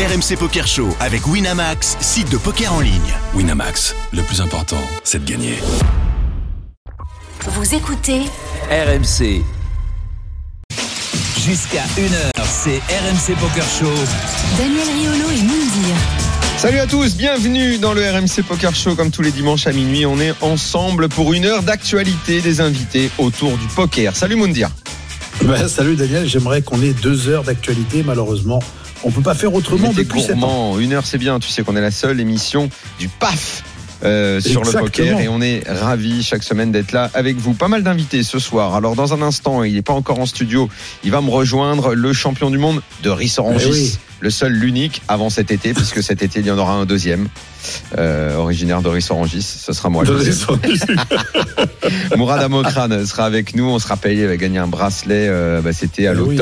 RMC Poker Show avec Winamax, site de poker en ligne. Winamax, le plus important, c'est de gagner. Vous écoutez RMC. Jusqu'à 1h, c'est RMC Poker Show. Daniel Riolo et Moundir. Salut à tous, bienvenue dans le RMC Poker Show. Comme tous les dimanches à minuit, on est ensemble pour une heure d'actualité des invités autour du poker. Salut Moundir. Ben, salut Daniel, j'aimerais qu'on ait deux heures d'actualité. Malheureusement, on peut pas faire autrement depuis ans. gourmand. Une heure, c'est bien. Tu sais qu'on est la seule émission du PAF. euh, sur le poker et on est ravis chaque semaine d'être là avec vous. Pas mal d'invités ce soir. Alors dans un instant, il n'est pas encore en studio. Il va me rejoindre le champion du monde de Rissorangis. Eh oui. Le seul, l'unique avant cet été, puisque cet été il y en aura un deuxième, euh, originaire de Rissorangis. Ce sera moi. Mourad Amokran sera avec nous. On se rappelle, il avait gagné un bracelet. euh, bah, C'était à Eh oui.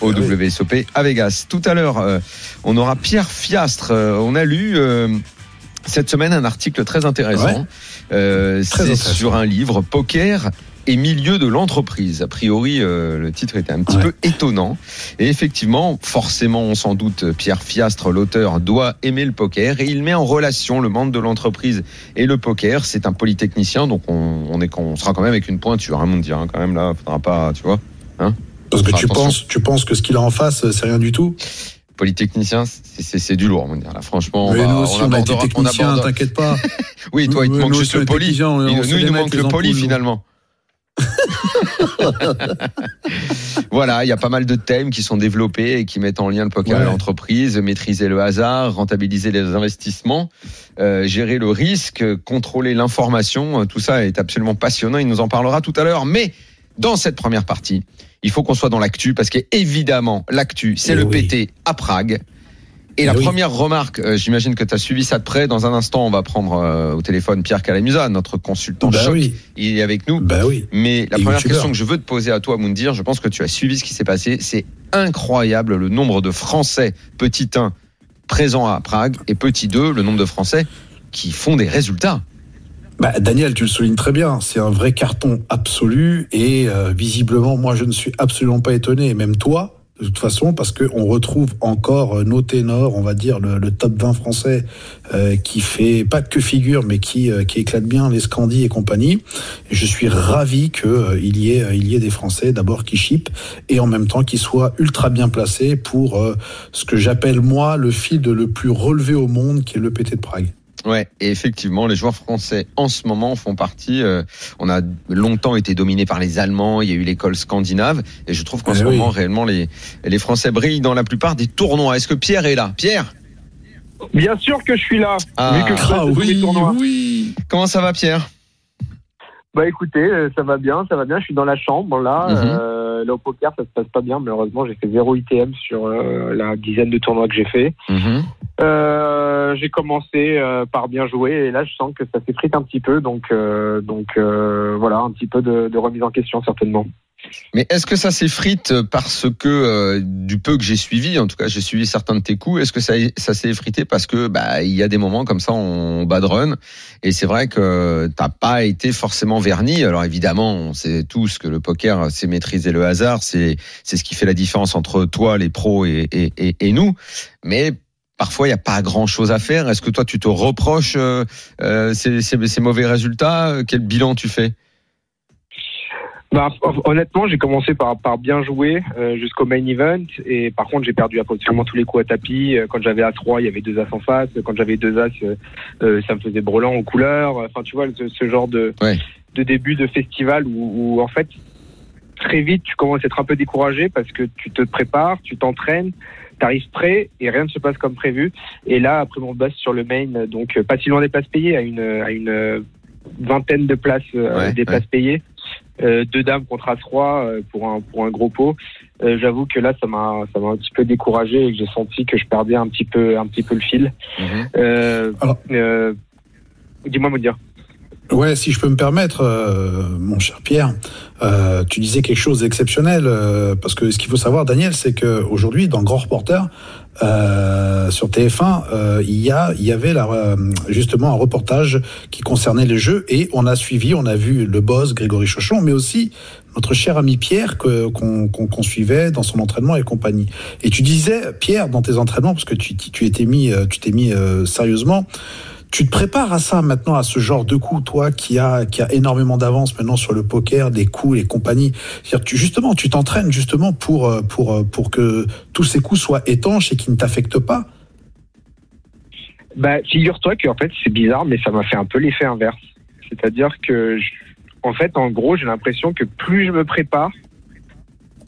Au oui. WSOP à Vegas. Tout à l'heure, euh, on aura Pierre Fiastre. Euh, on a lu euh, cette semaine un article très intéressant. Ouais. Euh, C'est sur un livre Poker et milieu de l'entreprise. A priori, euh, le titre était un petit Ouais. peu étonnant. Et effectivement, forcément, on s'en doute, Pierre Fiastre, l'auteur, doit aimer le poker et il met en relation le monde de l'entreprise et le poker. C'est un polytechnicien, donc on, on, est, on sera quand même avec une pointure, hein, dire, hein, quand même là, faudra pas, tu vois. Parce que tu attention. penses, tu penses que ce qu'il a en face, c'est rien du tout? Polytechnicien, c'est- du lourd. Là, franchement, Mais va- nous aussi, on, a été technicien, t'inquiète pas. Oui, toi, il te manque nous juste on le on- on nous, il nous manque le nous. finalement. voilà, il y a pas mal de thèmes qui sont développés et qui mettent en lien le poker et Ouais. l'entreprise, maîtriser le hasard, rentabiliser les investissements, euh, gérer le risque, contrôler l'information, euh, tout ça est absolument passionnant, il nous en parlera tout à l'heure. Mais dans cette première partie, il faut qu'on soit dans l'actu parce qu'évidemment, l'actu, c'est Eh le oui. PT à Prague. Et Eh la oui. première remarque, euh, j'imagine que tu as suivi ça de près. Dans un instant, on va prendre euh, au téléphone Pierre Calamusa, notre consultant Bah choc. oui, Il est avec nous. bah oui. Mais la Et première question que je veux te poser à toi, Moundir, je pense que tu as suivi ce qui s'est passé. C'est incroyable le nombre de Français, petit 1, présents à Prague, et petit 2, le nombre de Français qui font des résultats. Bah, Daniel, tu le soulignes très bien. C'est un vrai carton absolu et euh, visiblement, moi, je ne suis absolument pas étonné, et même toi, de toute façon, parce qu'on retrouve encore euh, nos ténors, on va dire le, top 20 français, euh, qui fait pas que figure, mais qui, euh, qui éclate bien les Scandis et compagnie. Je suis ravi qu'il il y, ait, y ait des Français d'abord qui chipent et en même temps qui soient ultra bien placés pour ce que j'appelle moi le field le plus relevé au monde, qui est le PT de Prague. Ouais, et effectivement, les joueurs français en ce moment font partie. euh, on a longtemps été dominé par les Allemands. Il y a eu l'école scandinave, et je trouve qu'en Eh ce oui. moment, réellement, les les Français brillent dans la plupart des tournois. Est-ce que Pierre est là? Pierre, Bien sûr que je suis là. Ah. vu que je passe de tous les tournois. oui. comment ça va, Pierre? Bah écoutez, euh, ça va bien, ça va bien. Je suis dans la chambre là. Mhm. Euh, là au poker, ça se passe pas bien. Malheureusement, j'ai fait zéro ITM sur euh, la dizaine de tournois que j'ai fait. Mhm. Euh, j'ai commencé euh, par bien jouer et là, je sens que ça s'effrite un petit peu. Donc, euh, donc euh, voilà, un petit peu de, de remise en question certainement. Mais est-ce que ça s'effrite parce que euh, du peu que j'ai suivi, en tout cas j'ai suivi certains de tes coups, est-ce que ça, ça s'est effrité parce que bah il y a des moments comme ça on bad run et c'est vrai que t'as pas été forcément verni. Alors évidemment on sait tous que le poker c'est maîtriser le hasard, c'est ce qui fait la différence entre toi les pros et et, et, nous, mais Parfois, il n'y a pas grand-chose à faire. Est-ce que toi, tu te reproches euh, euh, ces, ces mauvais résultats? Quel bilan tu fais? Bah, hon- honnêtement, j'ai commencé par, par bien jouer euh, jusqu'au main event. Et par contre, j'ai perdu absolument tous les coups à tapis. Euh, Quand j'avais A3, il y avait deux As en face. Quand j'avais deux As, euh, euh, ça me faisait brelan aux couleurs. Enfin, tu vois, ce, ce genre de, Ouais. de début de festival où, où, en fait, très vite, tu commences à être un peu découragé parce que tu te prépares, tu t'entraînes, t'arrives prêt et rien ne se passe comme prévu. Et là, après mon boss sur le main, donc euh, pas si loin des places payées, à une, à une vingtaine de places Ouais, des ouais. places payées. Euh, deux dames contre As-3 euh, pour un pour un gros pot. Euh, J'avoue que là ça m'a ça m'a un petit peu découragé et que j'ai senti que je perdais un petit peu un petit peu le fil. Mhm. Euh, Alors- euh, Dis-moi me dire. Ouais, si je peux me permettre, euh, mon cher Pierre, euh, tu disais quelque chose d'exceptionnel euh, parce que ce qu'il faut savoir, Daniel, c'est que aujourd'hui, dans Grand Reporter, euh, sur TF1, euh, il y a, il y avait euh, justement un reportage qui concernait les jeux et on a suivi, on a vu le boss Grégory Chochon, mais aussi notre cher ami Pierre que qu'on qu'on suivait dans son entraînement et compagnie. Et tu disais, Pierre, dans tes entraînements, parce que tu tu étais mis, euh, tu t'es mis euh, sérieusement. Tu te prépares à ça maintenant, à ce genre de coup, toi qui a qui a énormément d'avance maintenant sur le poker, des coups et compagnie. Tu justement, tu t'entraînes justement pour euh, pour euh, pour que tous ces coups soient étanches et qui ne t'affectent pas? Bah, figure-toi que en fait, c'est bizarre, mais ça m'a fait un peu l'effet inverse. C'est-à-dire que, en fait, en gros, j'ai l'impression que plus je me prépare,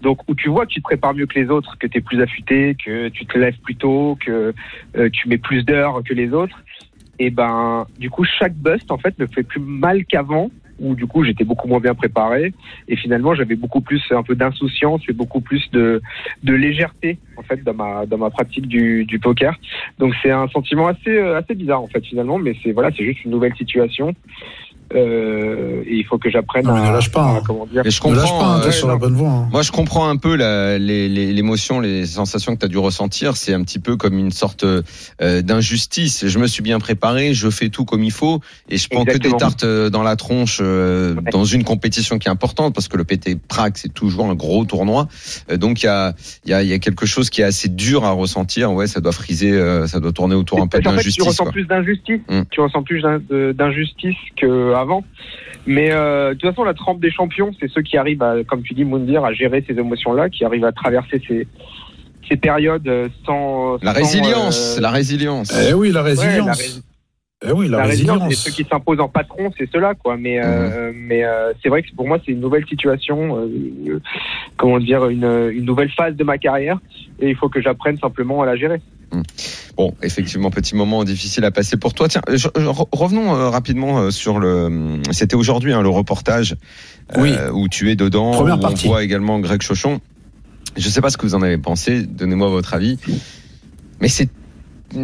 donc où tu vois que tu te prépares mieux que les autres, que tu es plus affûté, que tu te lèves plus tôt, que euh, tu mets plus d'heures que les autres, et ben, du coup, chaque bust en fait me fait plus mal qu'avant. Où du coup j'étais beaucoup moins bien préparé et finalement j'avais beaucoup plus un peu d'insouciance et beaucoup plus de, de légèreté en fait dans ma dans ma pratique du, du poker donc c'est un sentiment assez euh, assez bizarre en fait finalement, mais c'est voilà, c'est juste une nouvelle situation. Euh, et il faut que j'apprenne à, ne lâche pas, à- hein. comment dire. Et je Ne lâche comprends. pas, hein, euh, sur la bonne voie. hein. Moi, je comprends un peu la- les- les- l'émotion, les, sensations que tu as dû ressentir. C'est un petit peu comme une sorte euh, d'injustice. Je me suis bien préparé, je fais tout comme il faut, et je prends que Exactement. des tartes euh, dans la tronche euh, Ouais. dans une compétition qui est importante, parce que le PT Prague, c'est toujours un gros tournoi. Euh, donc, il y a, il y, a, il y a quelque chose qui est assez dur à ressentir. Ouais, ça doit friser, euh, ça doit tourner autour un peu de En fait, tu ressens quoi. plus d'injustice. Tu ressens plus d'in- de- qu'avant. Mais euh, de toute façon, la trempe des champions, c'est ceux qui arrivent, à, comme tu dis, Moundir, à gérer ces émotions-là, qui arrivent à traverser ces, ces périodes euh, sans. La sans, résilience, euh, la résilience. Eh oui, la ouais, la résilience. rés- eh oui, la, la résilience, résilience. et ceux qui s'imposent en patron, c'est ceux-là, quoi. Mais, euh, mais euh, c'est vrai que pour moi, c'est une nouvelle situation, euh, comment dire, une, une nouvelle phase de ma carrière, et il faut que j'apprenne simplement à la gérer. Bon, effectivement, petit moment difficile à passer pour toi. Tiens, je- je- re- revenons euh, rapidement euh, sur le. C'était aujourd'hui hein, le reportage euh, Oui. où tu es dedans. Première où partie. On voit également Greg Chauchon. Je sais pas ce que vous en avez pensé. Donnez-moi votre avis. Mais c'est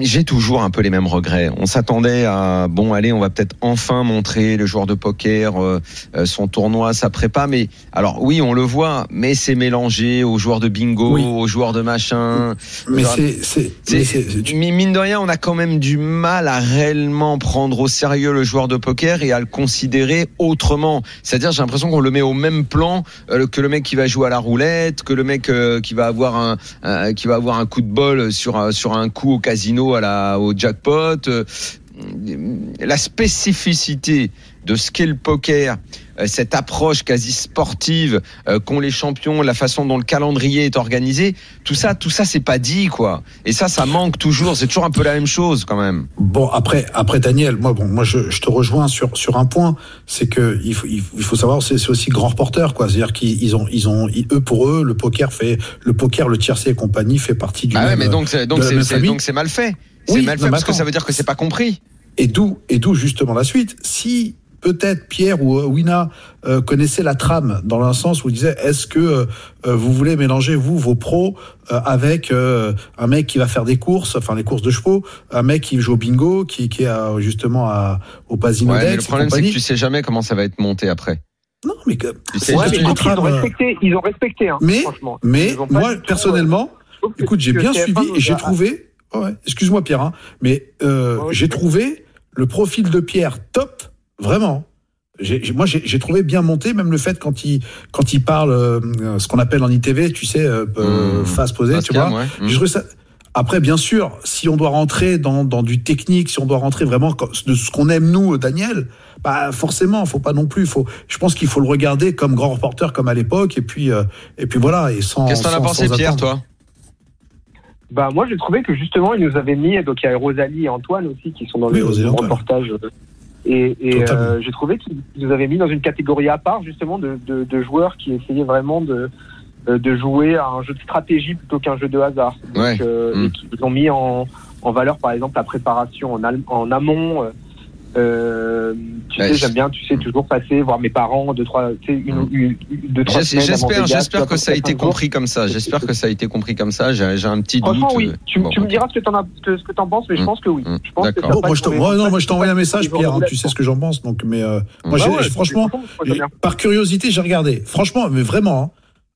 j'ai toujours un peu les mêmes regrets. On s'attendait à bon, allez, on va peut-être enfin montrer le joueur de poker, euh, euh, son tournoi, sa prépa. Mais alors oui, on le voit, mais c'est mélangé aux joueurs de bingo, Oui. aux joueurs de machin. Mais c'est, Mine de rien, on a quand même du mal à réellement prendre au sérieux le joueur de poker et à le considérer autrement. C'est-à-dire, j'ai l'impression qu'on le met au même plan euh, que le mec qui va jouer à la roulette, que le mec euh, qui va avoir un, qui va avoir un coup de bol sur sur un coup au casino au jackpot. Euh, La spécificité de ce qu'est le poker, euh, cette approche quasi sportive euh, qu'ont les champions, la façon dont le calendrier est organisé, tout ça, tout ça, c'est pas dit quoi. Et ça, ça manque toujours. C'est toujours un peu la même chose quand même. Bon après après Daniel, moi bon moi je, je te rejoins sur sur un point, c'est que il faut il faut, savoir c'est aussi grand reporter quoi, c'est-à-dire qu'ils ils ont ils ont eux pour eux le poker fait le poker le tiercé et compagnie fait partie du Ah ouais, même, mais donc c'est donc famille. donc c'est mal fait. C'est Oui, mal fait parce que ça veut dire que c'est pas compris. Et d'où et d'où justement la suite. Si peut-être Pierre ou euh, Wina euh, connaissaient la trame dans le sens où ils disaient est-ce que euh, euh, vous voulez mélanger vous vos pros euh, avec euh, un mec qui va faire des courses, enfin les courses de chevaux, un mec qui joue au bingo, qui, qui est à- justement à, au Pasino Ouais, le problème c'est que tu sais jamais comment ça va être monté après. Non, mais que- Tu sais C'est Ouais, mais une trouve qu'ils ont respecté, ils ont respecté, hein, Mais- franchement. mais Ils moi tout, euh, personnellement, écoute, j'ai bien TF1 suivi et j'ai trouvé. ouais, ouais, excuse-moi Pierre, hein, mais euh, Ouais, ouais, j'ai trouvé le profil de Pierre top, vraiment. Moi, j'ai trouvé bien monté, même le fait quand il quand il parle, euh, ce qu'on appelle en ITV, tu sais, euh, Mmh. face posée, tu vois. ouais. Ça. Après, bien sûr, si on doit rentrer dans, dans du technique, si on doit rentrer vraiment de ce qu'on aime nous, Daniel, bah forcément, faut pas non plus. Faut, je pense qu'il faut le regarder comme grand reporter, comme à l'époque, et puis euh, et puis voilà, et sans. Qu'est-ce que t'en as pensé, Pierre, attendre. toi? Bah moi j'ai trouvé que justement ils nous avaient mis donc il y a Rosalie et Antoine aussi qui sont dans Oui, le, reportage et, et euh, j'ai trouvé qu'ils nous avaient mis dans une catégorie à part justement de, de, de joueurs qui essayaient vraiment de euh, de jouer à un jeu de stratégie plutôt qu'un jeu de hasard donc, Ouais. euh, Mm. et qui ont mis en, en valeur par exemple la préparation en, al- en amont euh, tu Ouais, sais, j'aime bien, tu sais, toujours passer, voir mes parents, deux, trois, tu sais, une, Mm. une, deux, trois semaines J'espère, j'espère que ça a été compris comme ça. J'espère que ça a été compris comme ça. J'ai j'ai un petit doute. Franchement, oui. euh, Tu, bon, tu me diras ce que t'en as, ce ce que t'en penses, mais je Mm. pense que oui. Mm. Je pense que passe moi, je moi, non, moi, je t'ai envoyé un message, Pierre. hein, tu sais ce que j'en pense. Donc, mais euh, moi, Bah j'ai- ouais, franchement, par curiosité, j'ai regardé. Franchement, mais vraiment, hein,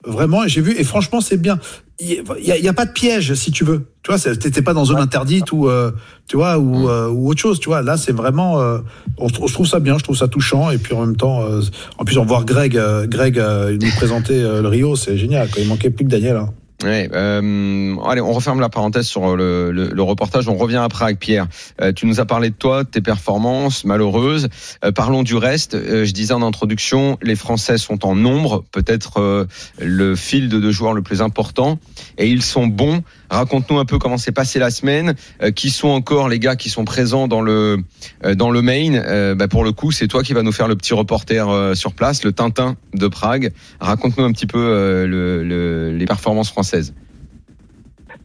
vraiment, j'ai vu. Et franchement, c'est bien. Il y, a- pas de piège, si tu veux. Tu vois, t'étais pas dans zone interdite ou, euh, tu vois, ou, Mm. euh, ou autre chose. Tu vois, là, c'est vraiment. euh, on, je trouve ça bien, je trouve ça touchant. Et puis en même temps, euh, en plus, on voir Greg, euh, Greg euh, nous présenter le Rio, c'est génial. Quoi. Il manquait plus que Daniel. hein. Ouais, euh, allez, on referme la parenthèse sur le, le- le reportage. On revient après avec Pierre. Euh, tu nous as parlé de toi, de tes performances malheureuses. Euh, parlons du reste. Euh, je disais en introduction, les Français sont en nombre, peut-être euh, le field de joueurs le plus important, et ils sont bons. Raconte-nous un peu comment s'est passée la semaine. Euh, qui sont encore les gars qui sont présents dans le dans le main? Bah, Pour le coup, c'est toi qui va nous faire le petit reporter sur place, le Tintin de Prague. Raconte-nous un petit peu le- les performances françaises.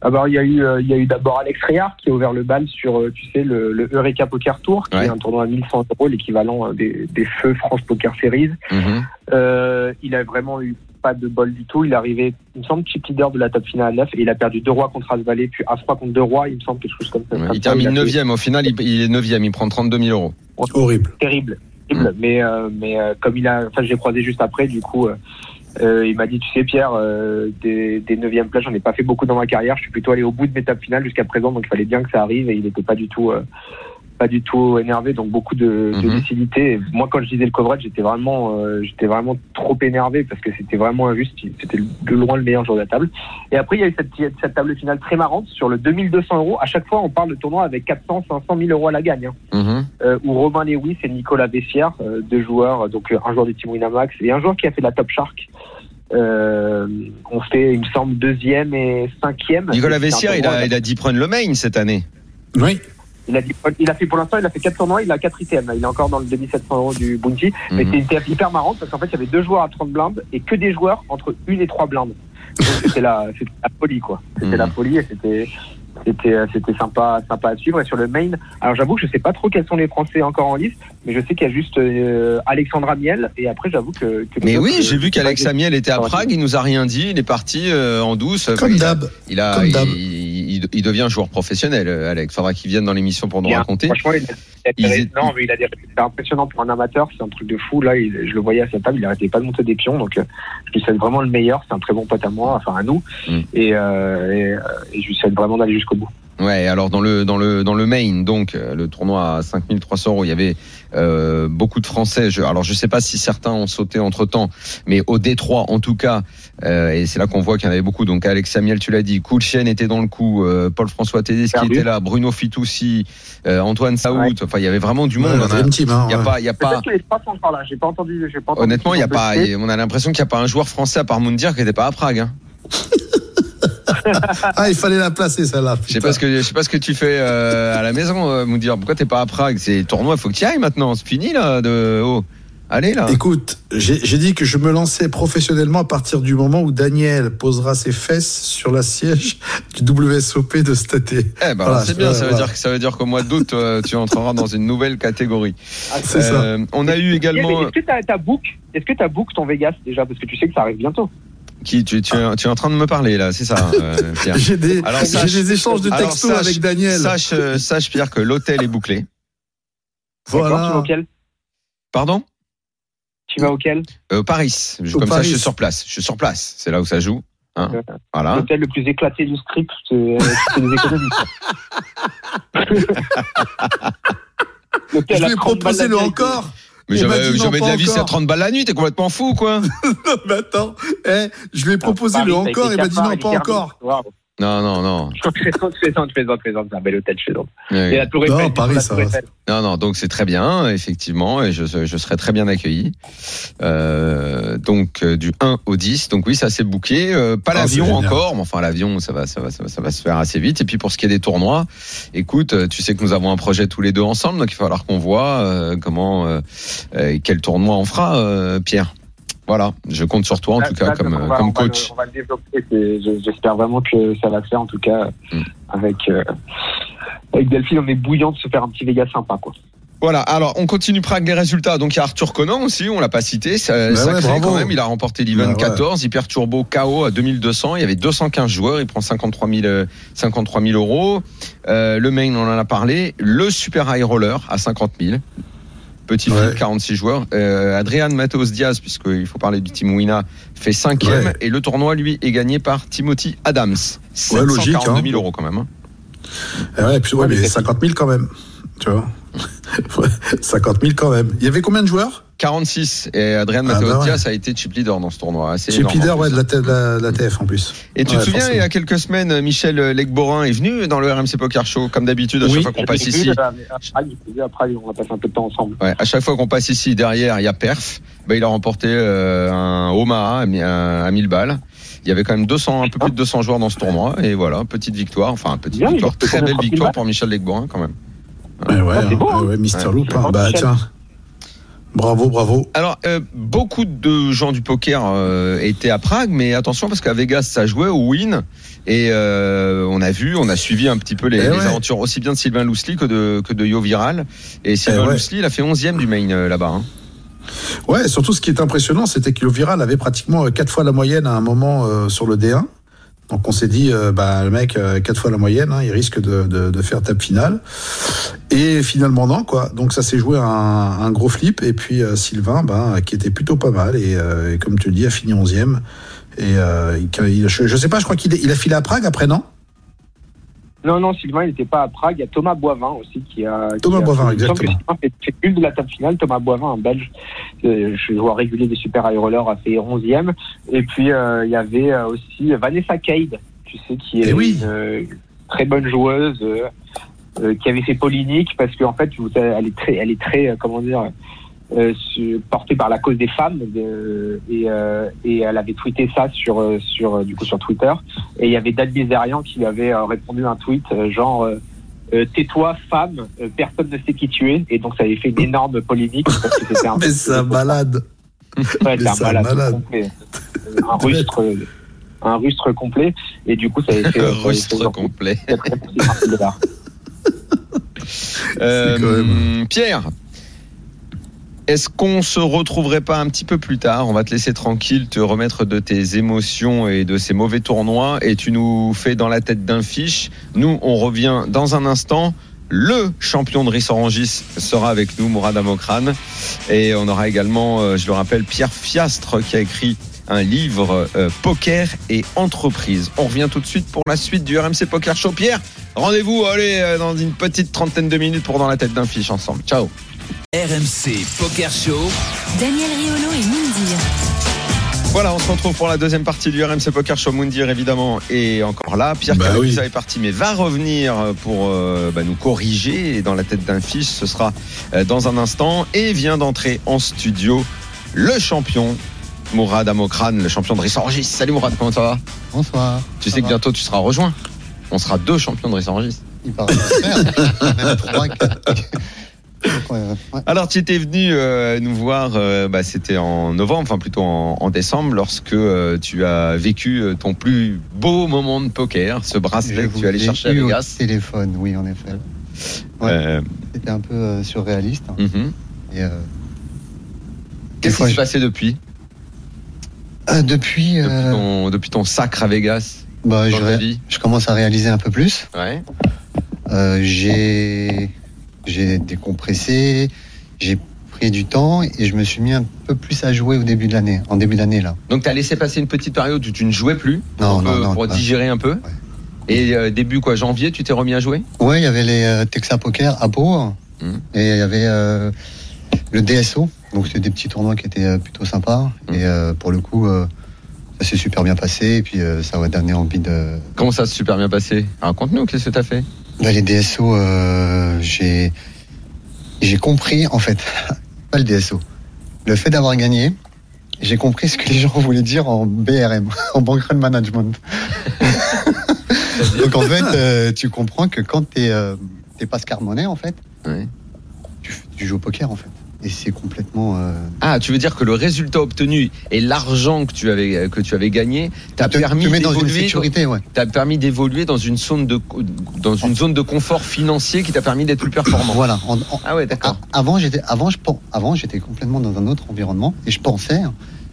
Ah bah, il y a eu, euh, il y a eu d'abord Alex Réard qui a ouvert le bal sur, euh, tu sais, le, le Eureka Poker Tour, qui Ouais. est un tournoi à 1100 euros, l'équivalent euh, des, des feux France Poker Series. Mhm. Euh, il a vraiment eu pas de bol du tout. Il est arrivé, il me semble, chip leader de la top finale à 9 et il a perdu deux rois contre As-Valet, puis As-3 contre deux rois, il me semble, quelque chose comme ça. Ouais, il termine a fait- 9 Au final, il, il est 9 Il prend 32 000 euros. Horrible. terrible, terrible. Mais euh, mais euh, comme il a, enfin j'ai croisé juste après, du coup, euh, il m'a dit, tu sais Pierre, euh, des des neuvièmes places, j'en ai pas fait beaucoup dans ma carrière. Je suis plutôt allé au bout de mes tables finales jusqu'à présent, donc il fallait bien que ça arrive et il n'était pas du tout. euh, pas du tout énervé, donc beaucoup de, de Mhm. lucidité. Et Moi, quand je disais le coverage, j'étais vraiment, euh, j'étais vraiment trop énervé parce que c'était vraiment injuste. C'était de loin le meilleur joueur de la table. Et après, il y a eu cette, cette table finale très marrante sur le 2200 euros. À chaque fois, on parle de tournoi avec 400, 500 000 euros à la gagne. hein Mhm. euh, où Romain Lewis et Nicolas Bessière, euh, deux joueurs, donc euh, un joueur du team Winamax et un joueur qui a fait la Top Shark, euh, ont fait, il me semble, deuxième et cinquième. Nicolas Vessière, il a, il a dit prendre le main cette année. Oui. Il a, dit- il a fait pour l'instant, il a fait 4 tournois, il a 4 ITM. Il est encore dans le 2700 euros du Bounty. Mais Mhm. c'était une TF hyper marrante parce qu'en fait, il y avait deux joueurs à 30 blindes et que des joueurs entre une et trois blindes. Donc c'était la, c'était la folie, quoi. C'était Mhm. la folie et c'était, c'était, euh, c'était sympa, sympa à suivre. Et sur le main, alors j'avoue que je sais pas trop quels sont les Français encore en liste, mais je sais qu'il y a juste euh, Alexandra Miel et après, j'avoue que. que Mais oui, j'ai vu qu'Alex pas, Amiel était à. Prague, il nous a rien dit, il est parti euh, en douce. Comme d'hab. Il, a, Comme d'hab. il, il- il devient joueur professionnel, euh, Alex. Faudra qu'il vienne dans l'émission pour nous Bien. raconter. Franchement, il a, il non, mais il a des résultats impressionnants pour un amateur. C'est un truc de fou. Là, il- je le voyais à sa table, il arrêtait pas de monter des pions. Donc, euh, je lui souhaite vraiment le meilleur. C'est un très bon pote à moi, enfin à nous. Mm. Et, euh, et, euh, et je lui souhaite vraiment d'aller jusqu'au bout. Ouais, alors dans le dans le dans le main, donc euh, le tournoi à 5300 euros, il y avait euh, beaucoup de Français. Je, alors je sais pas si certains ont sauté entre temps, mais au Détroit en tout cas, euh, et c'est là qu'on voit qu'il y en avait beaucoup. Donc Alex Samuel, tu l'as dit, Coulchen était dans le coup, euh, Paul-François Tedeschi Perdu. était là, Bruno Fitoussi, euh, Antoine Saoud. Ouais. Enfin, il y avait vraiment du monde. Ouais, On la a- Dream Team, hein, Il y a ouais. pas, il y a pas. Peut-être que les trois sont encore là. J'ai pas entendu. J'ai pas entendu Honnêtement, il y a pas. On a l'impression qu'il n'y a pas un joueur français à part Moundir qui n'était pas à Prague. Hein. Ah, il fallait la placer, celle-là. Je sais pas ce que je sais pas ce que tu fais euh, à la maison, euh, Moundir. Pourquoi t'es pas à Prague? C'est tournoi, faut que tu y ailles maintenant. C'est fini là. De oh, allez là. Écoute, j'ai dit que je me lançais professionnellement à partir du moment où Daniel posera ses fesses sur la siège du WSOP de cet été. Eh ben, Voilà, c'est bien. euh, Ça veut voilà. dire que ça veut dire qu'au mois d'août, euh, tu entreras dans une nouvelle catégorie. Ah, C'est ça. On a eu également. Est-ce que t'as t'as book Est-ce que t'as book ton Vegas déjà? Parce que tu sais que ça arrive bientôt. Qui tu, tu, es- tu es en train de me parler là, c'est ça, euh, Pierre. J'ai des, Alors, j'ai sache- des échanges de alors, textos sache- avec Daniel. Sache, euh, sache Pierre que l'hôtel est bouclé. D'accord, Tu vas voilà. auquel Pardon? Tu vas auquel euh, Paris. Je- Au Comme ça, je suis sur place. Je suis sur place. C'est là où ça joue. Hein voilà. L'hôtel le plus éclaté du script, c'est c'est des économistes. L'hôtel Je à lui ai 30 balles proposé la le encore. Mais Il m'a j'avais de la vie, c'est à encore. 30 balles la nuit. T'es complètement fou, quoi. Non, mais attends. Eh, je lui ai proposé Paris, le ça a été encore. Il m'a dit non, pas encore. Non, non, non. Je plaisante, je plaisante, je plaisante. C'est un bel hôtel, plaisante. Ouais. Et la Tour Non, Eiffel, coup, Paris, ça va. Non, non, donc c'est très bien, effectivement, et je, je serai très bien accueilli. Euh, donc euh, du 1 au 10, donc oui, ça s'est booké. Euh, pas Ah, l'avion c'est encore, mais enfin l'avion, ça va, ça va, ça va, ça va se faire assez vite. Et puis pour ce qui est des tournois, écoute, euh, tu sais que nous avons un projet tous les deux ensemble, donc il va falloir qu'on voit euh, comment, quel tournoi on fera, euh, Pierre. Voilà, je compte sur toi en Là, tout cas là, comme, on va- comme on va le- coach. On va le développer. J'espère vraiment que ça va se faire, en tout cas, Mm. avec, euh, avec Delphine. On est bouillant de se faire un petit Vegas sympa, quoi. Voilà, alors on continue Prague les résultats. Donc il y a Arthur Conan aussi, on l'a pas cité, ça, Bah sacré ouais, bravo. quand même, il a remporté l'event Bah ouais. 14, Hyper Turbo KO à 2200, il y avait 215 joueurs, il prend 53 000, euh, 53 000 euros. Euh, le main, on en a parlé, le Super High Roller à 50 000. Petit Ouais. flip, 46 joueurs. Euh, Adrian Mateos Diaz, puisqu'il faut parler du team Wina, fait cinquième. Ouais. Et le tournoi, lui, est gagné par Timothy Adams. Ouais, logique, 742 000 hein. euros quand même. hein. Eh ouais, et puis, ouais, mais mais c'est- 50 000 quand même. Tu vois 50 000 quand même. Il y avait combien de joueurs? 46. Et Adrian Ah, Mateos bah ouais. A été chip leader dans ce tournoi. Assez Chip énorme, leader, ouais, de la, la- la TF en plus. Et tu Ouais, te souviens, forcément. il y a quelques semaines, Michel Legborin est venu dans le RMC Poker Show, comme d'habitude, à chaque fois qu'on passe ici. Prague, on a passé un peu de temps ensemble. Ouais, à chaque fois qu'on passe ici, derrière, il y a Perf. Bah, il a remporté euh, un Omaha à, mi- à 1000 balles. Il y avait quand même 200, un peu plus de 200 joueurs dans ce tournoi. Et voilà, petite victoire. Enfin, petite Bien, victoire. Très belle 30 000 victoire pour Michel Legborin, quand même. Ouais, ouais, Ah, c'est hein, bon, hein. ouais, ouais, Mister Ouais. Loop. hein. Bravo, Bah, tiens. Bravo, bravo. Alors, euh, beaucoup de gens du poker euh, étaient à Prague, mais attention parce qu'à Vegas, ça jouait au win. Et euh, on a vu, on a suivi un petit peu les, Eh les ouais. aventures aussi bien de Sylvain Lousli que de, que de Yo Viral. Et Sylvain Eh ouais. Lousli, il a fait 11e du main euh, là-bas. hein. Ouais, surtout ce qui est impressionnant, c'était que le Viral avait pratiquement euh, quatre fois la moyenne à un moment euh, sur le D1. Donc on s'est dit, euh, bah le mec, euh, quatre fois la moyenne, hein, il risque de, faire table finale. Et finalement non, quoi. Donc ça s'est joué un, un gros flip. Et puis euh, Sylvain, bah, qui était plutôt pas mal, et, comme tu le dis, a fini 11e. Et je, sais pas, je crois qu'il a filé à Prague après, non? Non, non, Sylvain, il n'était pas à Prague. Il y a Thomas Boivin aussi qui a. Thomas qui a- Boivin, exactement. Fait une de la table finale. Thomas Boivin, un Belge, euh, je joueur régulier des Super High a fait 11e. Et puis, euh, il y avait euh, aussi Vanessa Cade, tu sais, qui est Eh oui. une euh, très bonne joueuse. euh, qui avait fait Polynique parce qu'en fait vous elle est très elle est très comment dire portée par la cause des femmes de- et, euh, et elle avait tweeté ça sur euh, sur euh, du coup sur Twitter et il y avait Dan Bilzerian qui lui avait euh, répondu un tweet euh, genre euh, euh, tais-toi femme euh, personne ne sait qui tu es et donc ça avait fait une énorme polémique parce que c'était un Mais c'est un malade. Ouais, mais c'est un un malade, un rustre un rustre complet et du coup ça avait fait fait Rustre genre complet. 4,5 000 dollars. Euh, quand même- Pierre, est-ce qu'on se retrouverait pas un petit peu plus tard? On va te laisser tranquille, te remettre de tes émotions et de ces mauvais tournois, et tu nous fais dans la tête d'un fiche. Nous, on revient dans un instant. Le champion de Rissorangis sera avec nous, Mourad Amokran. Et on aura également, euh, je le rappelle, Pierre Fiastre qui a écrit un livre euh, Poker et entreprise. On revient tout de suite pour la suite du RMC Poker Show. Pierre, rendez-vous allez, euh, dans une petite trentaine de minutes pour dans la tête d'un fiche ensemble. Ciao. RMC Poker Show. Daniel Riolo et Moundir. Voilà, on se retrouve pour la deuxième partie du RMC Poker Show. Moundir, évidemment, est encore là. Pierre Bah oui. est parti, mais va revenir pour euh, bah, nous corriger. Et dans la tête d'un fiche, ce sera euh, dans un instant. Et vient d'entrer en studio le champion, Mourad Amokran, le champion de Rissorangis. Salut Mourad, comment ça va? Bonsoir. Tu sais que va bientôt tu seras rejoint. On sera deux champions de Rissorangis. Il paraît Ouais. Alors, tu étais venu euh, nous voir, euh, bah, c'était en novembre, enfin plutôt en, en décembre, lorsque euh, tu as vécu ton plus beau moment de poker, ce bracelet que tu allais ai chercher à au Vegas. téléphone, oui, en effet. Ouais. C'était un peu surréaliste. hein. mhm. Euh, Qu'est-ce qui s'est je- passé depuis? Euh, depuis, depuis, ton, depuis ton sacre à Vegas bah, je, je commence à réaliser un peu plus. Ouais. J'ai j'ai décompressé, j'ai pris du temps et je me suis mis un peu plus à jouer au début de l'année, en début d'année là. Donc, tu as laissé passer une petite période où tu ne jouais plus Non, pour, non, non, pour digérer un peu. Et euh, début quoi, janvier, tu t'es remis à jouer? Ouais, il y avait les euh, Texas Poker à Pau Mhm. et il y avait euh, le DSO. Donc c'est des petits tournois qui étaient plutôt sympas Mhm. et pour le coup ça s'est super bien passé et puis ça m'a donné envie de. Comment ça s'est super bien passé? Raconte-nous, qu'est-ce que tu as fait? Là, les DSO, euh, j'ai j'ai compris en fait pas le DSO, le fait d'avoir gagné. J'ai compris ce que les gens voulaient dire en BRM, en Bankroll Management. Donc en fait, euh, tu comprends que quand t'es euh, t'es pas Scarmonet en fait, tu, tu joues au poker en fait. Et c'est complètement. euh, Ah, tu veux dire que le résultat obtenu et l'argent que tu avais que tu avais gagné t'a permis d'évoluer sécurité, ouais. permis d'évoluer dans une zone de dans une zone de confort financier qui t'a permis d'être plus performant. Voilà. En- en- Ah ouais, d'accord. avant, j'étais, avant, je, avant, j'étais complètement dans un autre environnement et je pensais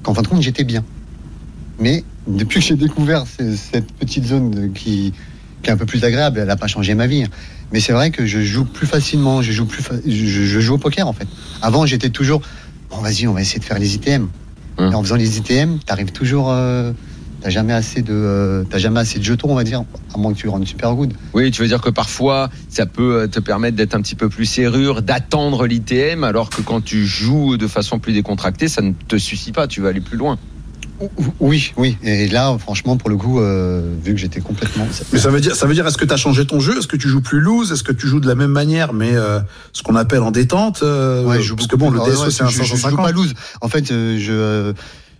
qu'en fin de compte, j'étais bien. Mais depuis que j'ai découvert ce- cette petite zone qui, qui est un peu plus agréable, elle n'a pas changé ma vie. Mais c'est vrai que je joue plus facilement, je joue plus, fa- je, je joue au poker en fait. Avant, j'étais toujours, bon, vas-y, on va essayer de faire les ITM. Hum. Et en faisant les ITM, t'arrives toujours, euh, t'as jamais assez de, euh, t'as jamais assez de jetons, on va dire, à moins que tu rendes super good. Oui, tu veux dire que parfois ça peut euh, te permettre d'être un petit peu plus serrure, d'attendre l'ITM, alors que quand tu joues de façon plus décontractée, ça ne te suffit pas, tu vas aller plus loin. Oui, oui. Et là, franchement, pour le coup, euh, vu que j'étais complètement. Mais ça veut dire, ça veut dire, est-ce que tu as changé ton jeu? Est-ce que tu joues plus loose? Est-ce que tu joues de la même manière, mais euh, ce qu'on appelle en détente euh, Ouais, je Parce que bon, le DSO, ouais, c'est un je, je, je joue 550. pas loose. En fait, euh, je, euh,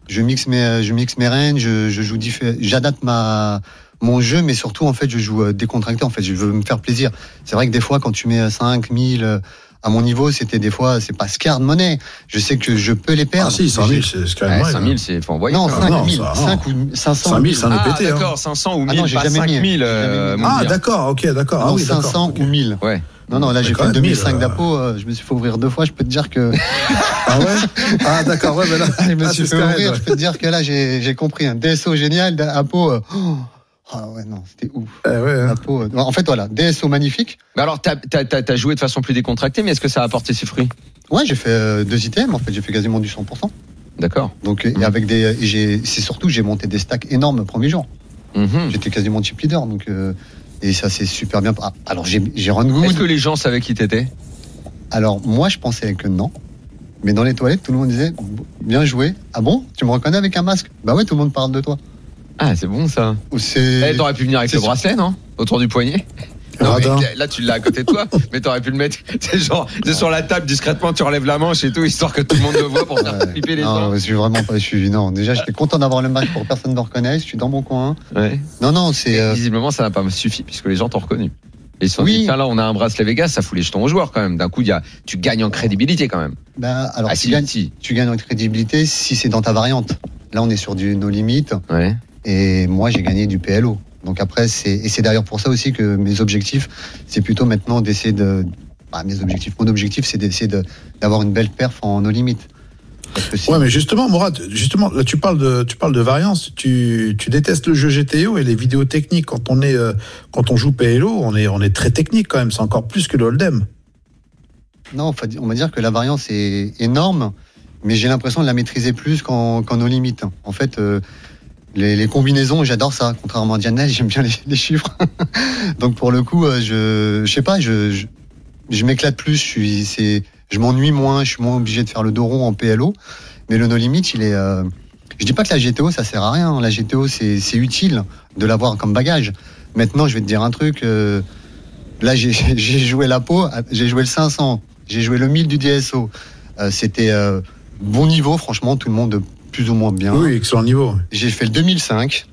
je mixe mes, je mixe mes rênes, je, je joue j'adapte ma mon jeu, mais surtout en fait, je joue décontracté. En fait, je veux me faire plaisir. C'est vrai que des fois, quand tu mets 5 1000 euh, à mon niveau, c'était des fois, c'est pas scar de monnaie. Je sais que je peux les Ah perdre. si, 100 000, c'est quand même Ouais, vrai. 5000, c'est faut envoyer. non, quand 5 même. non, 000, ça, non. 5 ou 500. 5 000, c'est un Ah, pété. hein. d'accord, 500 ou Ah 1000, non, j'ai pas jamais mis. 5000. J'ai euh, Ah d'accord, ok, d'accord. Non, Ah oui, 500 d'accord. ou 1000. Ouais. Non, non, là j'ai fait même, 2005 1000, d'impôt. euh, je me suis fait ouvrir deux fois. Je peux te dire que Ah ouais? Ah d'accord, ouais, mais là, je me ah, suis fait ouvrir. ouais. Je peux te dire que là j'ai j'ai compris un DSO génial, d'impôt. euh, oh, ah ouais, non, c'était ouf. Eh ouais, hein. D'impôt, euh, en fait, voilà, DSO magnifique. Mais alors, t'as as, joué de façon plus décontractée, mais est-ce que ça a apporté ses fruits? Ouais, j'ai fait euh, deux items. En fait, j'ai fait quasiment du 100%. D'accord. Donc, et avec des, et j'ai, c'est surtout que j'ai monté des stacks énormes le premier jour. Mhm. J'étais quasiment chip leader, donc euh, et ça c'est super bien. Ah, Alors j'ai, j'ai run good. Est-ce que les gens savaient qui t'étais? Alors moi, je pensais que non. Mais dans les toilettes, tout le monde disait bien joué. Ah bon? Tu me reconnais avec un masque? Bah ouais, tout le monde parle de toi. Ah, c'est bon ça. Ou C'est. Eh, T'aurais pu venir avec le bracelet, non? Autour du poignet? Non, mais là, tu l'as à côté de toi, mais t'aurais pu le mettre. C'est genre, c'est sur la table discrètement, tu relèves la manche et tout, histoire que tout le monde le voit pour faire Ouais. flipper les non, gens. je suis vraiment pas. Je suis non. Déjà, j'étais content d'avoir le match pour que personne ne me reconnaisse. Je suis dans mon coin. Ouais. Non, non, c'est. Euh, Visiblement, ça n'a pas suffi puisque les gens t'ont reconnu. Et ils se sont Oui. dit, là, on a un bracelet Vegas, ça fout les jetons aux joueurs quand même. D'un coup, il y a, tu gagnes en crédibilité quand même. bah, alors, ah, tu si, gagnes, si. tu gagnes en crédibilité si c'est dans ta variante. Là, on est sur du no limit. Ouais. Et moi, j'ai gagné du PLO. Donc après, c'est et c'est d'ailleurs pour ça aussi que mes objectifs, c'est plutôt maintenant d'essayer de. Bah, mes objectifs, mon objectif, c'est d'essayer de- d'avoir une belle perf en no limit. Parce que si- Ouais, mais justement, Mourad, justement, là, tu parles de, tu parles de variance. Tu, tu détestes le jeu GTO et les vidéos techniques. Quand on est, euh, quand on joue PLO, on est, on est très technique quand même. C'est encore plus que le Hold'em. Non, on va dire- que la variance est énorme, mais j'ai l'impression de la maîtriser plus qu'en qu'en no limit. En fait, euh, les, combinaisons, j'adore ça. Contrairement à Diane, j'aime bien les, chiffres. Donc pour le coup, euh, je, je sais pas, je, je, m'éclate plus. Je m'ennuie moins. Je suis moins obligé de faire le dos rond en PLO. Mais le no limit, il est. euh, je dis pas que la GTO, ça sert à rien. La GTO, c'est utile de l'avoir comme bagage. Maintenant, je vais te dire un truc. euh, là, j'ai joué la peau, j'ai joué le 500, j'ai joué le 1000 du DSO. C'était bon niveau, franchement, tout le monde plus ou moins bien. Oui, excellent niveau. J'ai fait le 2005.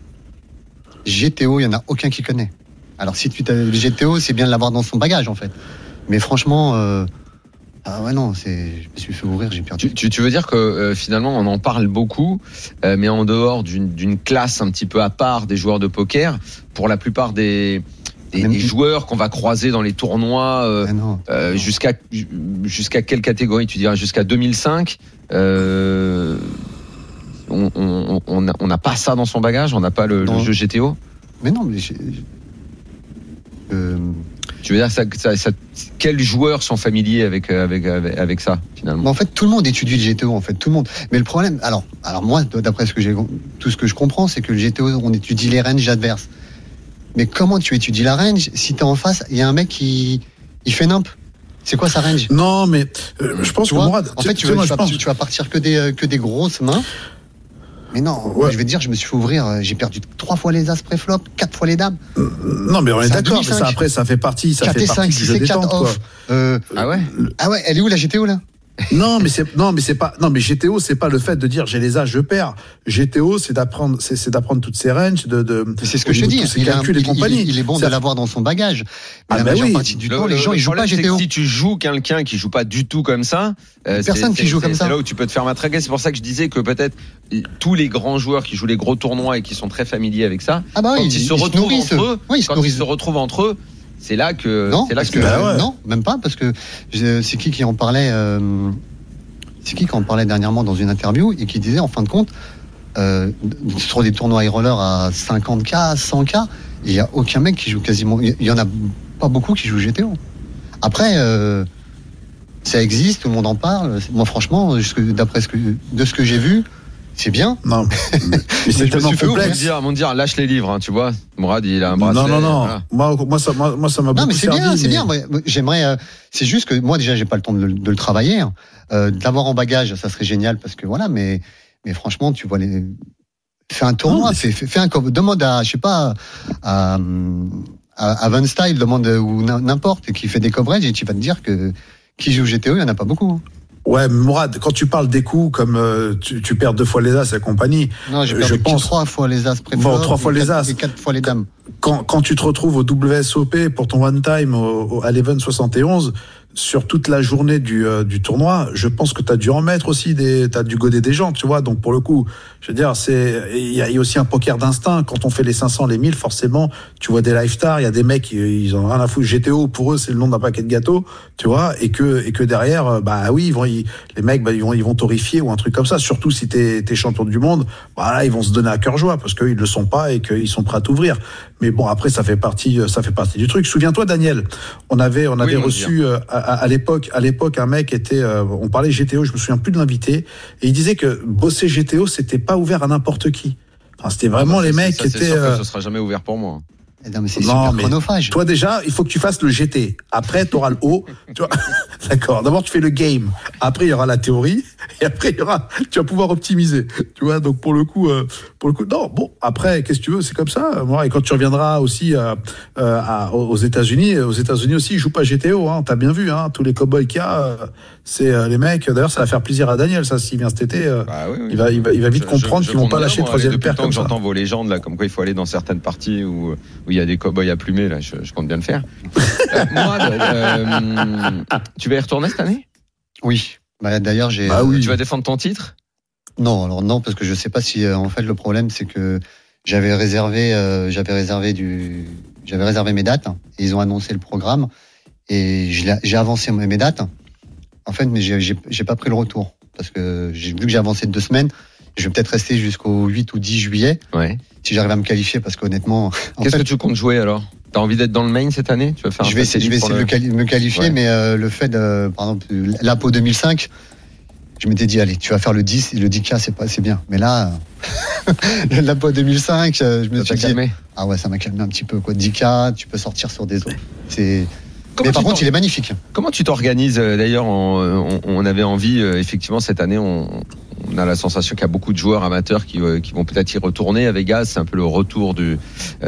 GTO, il y en a aucun qui connaît. Alors si tu t'as- le GTO, c'est bien de l'avoir dans son bagage en fait. Mais franchement, euh, ah ouais non, c'est, je me suis fait ouvrir, j'ai perdu. Tu, tu, tu veux dire que euh, finalement, on en parle beaucoup, euh, mais en dehors d'une d'une classe un petit peu à part des joueurs de poker, pour la plupart des, des, joueurs qu'on va croiser dans les tournois, euh, Ah non. euh, jusqu'à jusqu'à quelle catégorie tu dirais Jusqu'à 2005 euh, on on- on n'a on pas ça dans son bagage, on n'a pas le, jeu GTO. Mais non, mais j'ai- euh, Tu veux dire ça, ça, ça- quels joueurs sont familiers avec euh, avec avec, avec ça finalement? En fait, tout le monde étudie le GTO, en fait, tout le monde. Mais le problème, alors, alors moi, d'après ce que j'ai, tout ce que je comprends, c'est que le GTO, on étudie les ranges adverses. Mais comment tu étudies la range si t'es en face, il y a un mec qui, il fait nimp? C'est quoi sa range? Non, mais euh, je pense Tu que vois? Mourad, En tu- fait, tu tu, sais, vas, moi, tu je vas- pense- tu- tu vas partir que des, euh, que des grosses mains. Mais non, moi, je vais te dire, je me suis fait ouvrir, euh, j'ai perdu trois fois les as pré-flop, quatre fois les dames. Non, mais on est d'accord, mais 2005. ça après, ça fait partie, ça 4 fait et partie 5, du 6 jeu et 4 détente, quoi. off. Euh, Ah ouais ah ouais, elle est où la GTO là? Non, mais c'est non, mais c'est pas non, mais GTO, c'est pas le fait de dire j'ai les âges, je perds. GTO, c'est d'apprendre, c'est c'est d'apprendre toutes ces ranges, de de. C'est ce que je dis. Il, un- calculs il- compagnie. il- il est bon de l'avoir dans son bagage. Mais Ah la bah majeure oui. partie du Le- temps, les le- gens, le ils jouent pas GTO. Si tu joues quelqu'un qui joue pas du tout comme ça, euh, Personne c'est- qui joue c'est- comme ça. C'est là où tu peux te faire matraquer. C'est pour ça que je disais que peut-être tous les grands joueurs qui jouent les gros tournois et qui sont très familiers avec ça, Ah bah quand ils, se retrouvent entre eux, quand ils se retrouvent entre eux, c'est là que Non, c'est là que que, Bah ouais. non, même pas, parce que c'est qui qui en parlait euh, C'est qui qui en parlait dernièrement dans une interview et qui disait en fin de compte, euh, sur des tournois high roller à 50K, 100K, il n'y a aucun mec qui joue quasiment. Il y en a pas beaucoup qui jouent GTO. Après, euh, ça existe, tout le monde en parle. Moi, franchement, d'après ce que, de ce que j'ai vu, c'est bien. Non, mais Mais c'est tellement complexe. dire, mon dire, lâche les livres, hein, tu vois. Mourad, il a un bracelet. Non, non, non. voilà. Moi, moi, ça, moi, moi, ça m'a Non, beaucoup mais c'est bien, c'est bien. J'aimerais. euh, c'est juste que moi déjà, j'ai pas le temps de le, de le travailler. hein. Euh, de l'avoir en bagage, ça serait génial parce que voilà. Mais, mais franchement, tu vois les. Fais un tournoi, Non, fais, un demande à, je sais pas, à, à, à Van Style, demande ou n'im- n'importe qui fait des coverages et tu vas te dire que qui joue GTO, il y en a pas beaucoup. Ouais, Mourad, quand tu parles des coups comme euh, tu, tu perds deux fois les as et compagnie, Non, Euh, perdu je pense- trois fois les as pré Bon, trois fois les as. et quatre fois les dames. quand, quand tu te retrouves au WSOP pour ton one time au, au, à l'Even 71 sur toute la journée du, euh, du tournoi, je pense que tu as dû en mettre aussi des t'as dû goder des gens, tu vois. Donc pour le coup, je veux dire, il y, y a aussi un poker d'instinct quand on fait les 500, les 1000 forcément, tu vois des live stars, il y a des mecs ils ont rien à foutre GTO pour eux, c'est le nom d'un paquet de gâteaux, tu vois, et que et que derrière euh, bah oui, ils vont ils- les mecs bah, ils vont ils vont t'horrifier ou un truc comme ça, surtout si tu es, champion du monde, voilà, ils vont se donner à cœur joie parce qu'ils le sont pas et qu'ils sont prêts à t'ouvrir. Mais bon, après, ça fait partie, euh, ça fait partie du truc. Souviens-toi, Daniel, on avait, on avait reçu euh, à, à- à l'époque, à l'époque, un mec était, euh, on parlait GTO, je me souviens plus de l'invité, et il disait que bosser GTO, c'était pas ouvert à n'importe qui. Enfin, c'était vraiment les Ça, mecs ça, qui étaient. sûr que euh, ce sera jamais ouvert pour moi. Et non, mais c'est super mais chronophage. Toi déjà, il faut que tu fasses le GT. Après, tu auras le vois D'accord. D'abord, tu fais le game. Après, il y aura la théorie. Et après, il y aura. Tu vas pouvoir optimiser. Tu vois. Donc pour le coup, euh, pour le coup, non. Bon, après, qu'est-ce que tu veux? C'est comme ça. Moi, et quand tu reviendras aussi euh, euh, aux États-Unis, aux États-Unis aussi, ils jouent pas GTO. Hein, T'as bien vu. Hein, tous les cowboys qu'il y a, euh, c'est euh, les mecs. D'ailleurs, ça va faire plaisir à Daniel. Ça, s'il vient cet été, euh, Bah oui, oui. il va, il va, il va vite Je- comprendre je- qu'ils vont pas lâcher bien, moi, troisième paire le que j'entends vos légendes là, comme quoi il faut aller dans certaines parties où où il y a des cow-boys à plumer là, je, je compte bien le faire. Euh, euh, tu vas y retourner cette année? Oui. Bah, D'ailleurs, j'ai. Bah oui. Tu vas défendre ton titre? Non, alors non, parce que je sais pas si euh, en fait le problème c'est que j'avais réservé, euh, j'avais réservé du, j'avais réservé mes dates. et ils ont annoncé le programme et j'ai avancé mes dates. En fait, mais j'ai pas pris le retour parce que j'ai vu que j'ai avancé de deux semaines. Je vais peut-être rester jusqu'au 8 ou 10 juillet Ouais. si j'arrive à me qualifier parce qu'honnêtement, en Qu'est-ce que tu comptes jouer alors? T'as envie d'être dans le main cette année? Tu vas faire un je vais essayer, je vais satellite essayer de me quali- me qualifier, Ouais. mais euh, le fait de, par exemple, l'APO 2005, je m'étais dit, allez, tu vas faire le 10 et le 10K, c'est pas, c'est bien. Mais là, l'APO 2005, euh, je me suis dit, calmé? ah ouais, ça m'a calmé un petit peu, quoi. 10K, tu peux sortir sur des autres. C'est, Comment mais par contre, il est magnifique. Comment tu t'organises euh, D'ailleurs, on, on- on avait envie, euh, effectivement, cette année, on, on a la sensation qu'il y a beaucoup de joueurs amateurs qui, euh, qui vont peut-être y retourner à Vegas. C'est un peu le retour du,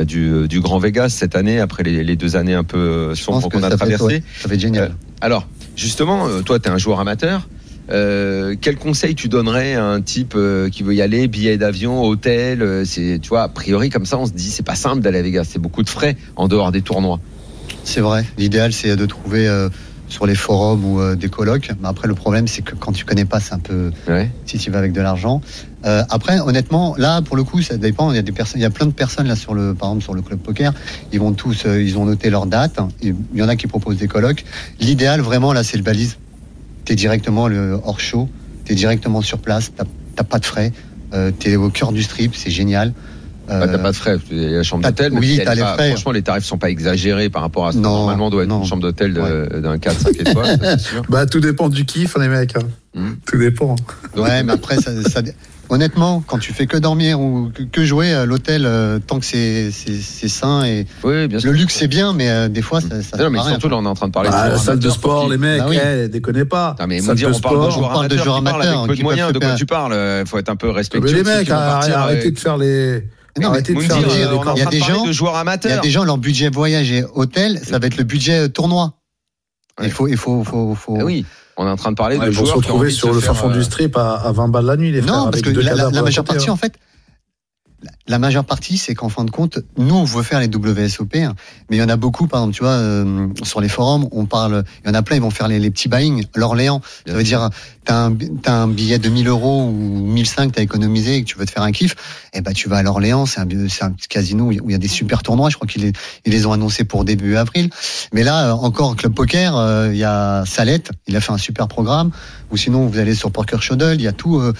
du, du Grand Vegas cette année, après les, les deux années un peu sombres qu'on a traversées. ouais, ça va être génial. Alors, justement, toi, tu es un joueur amateur. Euh, quel conseil tu donnerais à un type euh, qui veut y aller, billet d'avion, hôtel euh, C'est, tu vois, a priori comme ça, on se dit c'est pas simple d'aller à Vegas, c'est beaucoup de frais en dehors des tournois. C'est vrai. L'idéal, c'est de trouver euh, sur les forums ou euh, des colocs. Mais après, le problème, c'est que quand tu connais pas, c'est un peu, Ouais. si tu vas avec de l'argent. Euh, après, honnêtement, là, pour le coup, ça dépend. Il y a des personnes, il y a plein de personnes là sur le, par exemple, sur le club poker. Ils vont tous, ils ont noté leurs dates. Il y en a qui proposent des colloques. L'idéal, vraiment, là, c'est le balise. T'es directement le hors show. T'es directement sur place. T'as t'as pas de frais. Euh, T'es au cœur du strip. C'est génial. Bah, t'as Euh, pas de frais, il y a la chambre d'hôtel. mais oui, t'as les pas- frais. Franchement, les tarifs sont pas exagérés par rapport à ce que Non, normalement doit être non. une chambre d'hôtel de- d'un 4-5 étoiles, ça, sûr. Bah, tout dépend du kiff, hein, les mecs. hein. Mhm. Tout dépend. Ouais, mais après, ça, ça- honnêtement, quand tu fais que dormir ou que, jouer, euh, l'hôtel, euh, tant que c'est sain et Oui, bien sûr. le luxe c'est bien, mais euh, des fois ça. ça Non, mais à rien, surtout, là, on est en train de parler Bah, de la salle de amateurs sport, les mecs, Bah oui. eh, déconnez pas. Non, mais Salle vous dire, de on parle de sport. joueurs on parle de amateurs joueurs amateurs, avec peu de moyens. De quoi tu parles Il faut être un peu Mais respectueux. les aussi, mecs, arrêtez euh, de faire les. Non, mais arrêtez de Moundir, faire euh, on est en train de gens- de joueurs Il y a amateurs. des gens, leur budget voyage et hôtel, ça va être le budget euh, tournoi. Ouais. Il faut, il faut, faut, faut. Ah oui. On est en train de parler Ouais, de se joueurs qui ont retrouver envie de sur se le fin fond euh, du strip à, à 20 balles la nuit, les frères. Non, parce que la, majeure partie, hein. en fait, la- majeure partie, c'est qu'en fin de compte, nous, on veut faire les WSOP, hein, mais il y en a beaucoup, par exemple, tu vois, euh, sur les forums, on parle, il y en a plein, ils vont faire les, les petits buying. L'Orléans, ça veut dire, t'as un, billet de 1000 euros ou 1005, t'as économisé et que tu veux te faire un kiff, eh ben, tu vas à l'Orléans, c'est un, un petit casino où il y a des super tournois, je crois qu'ils les, ils les ont annoncés pour début avril. Mais là, euh, encore, Club Poker, euh, il y a Salette, il a fait un super programme, ou sinon, vous allez sur Poker Shodel, il y a tout, euh,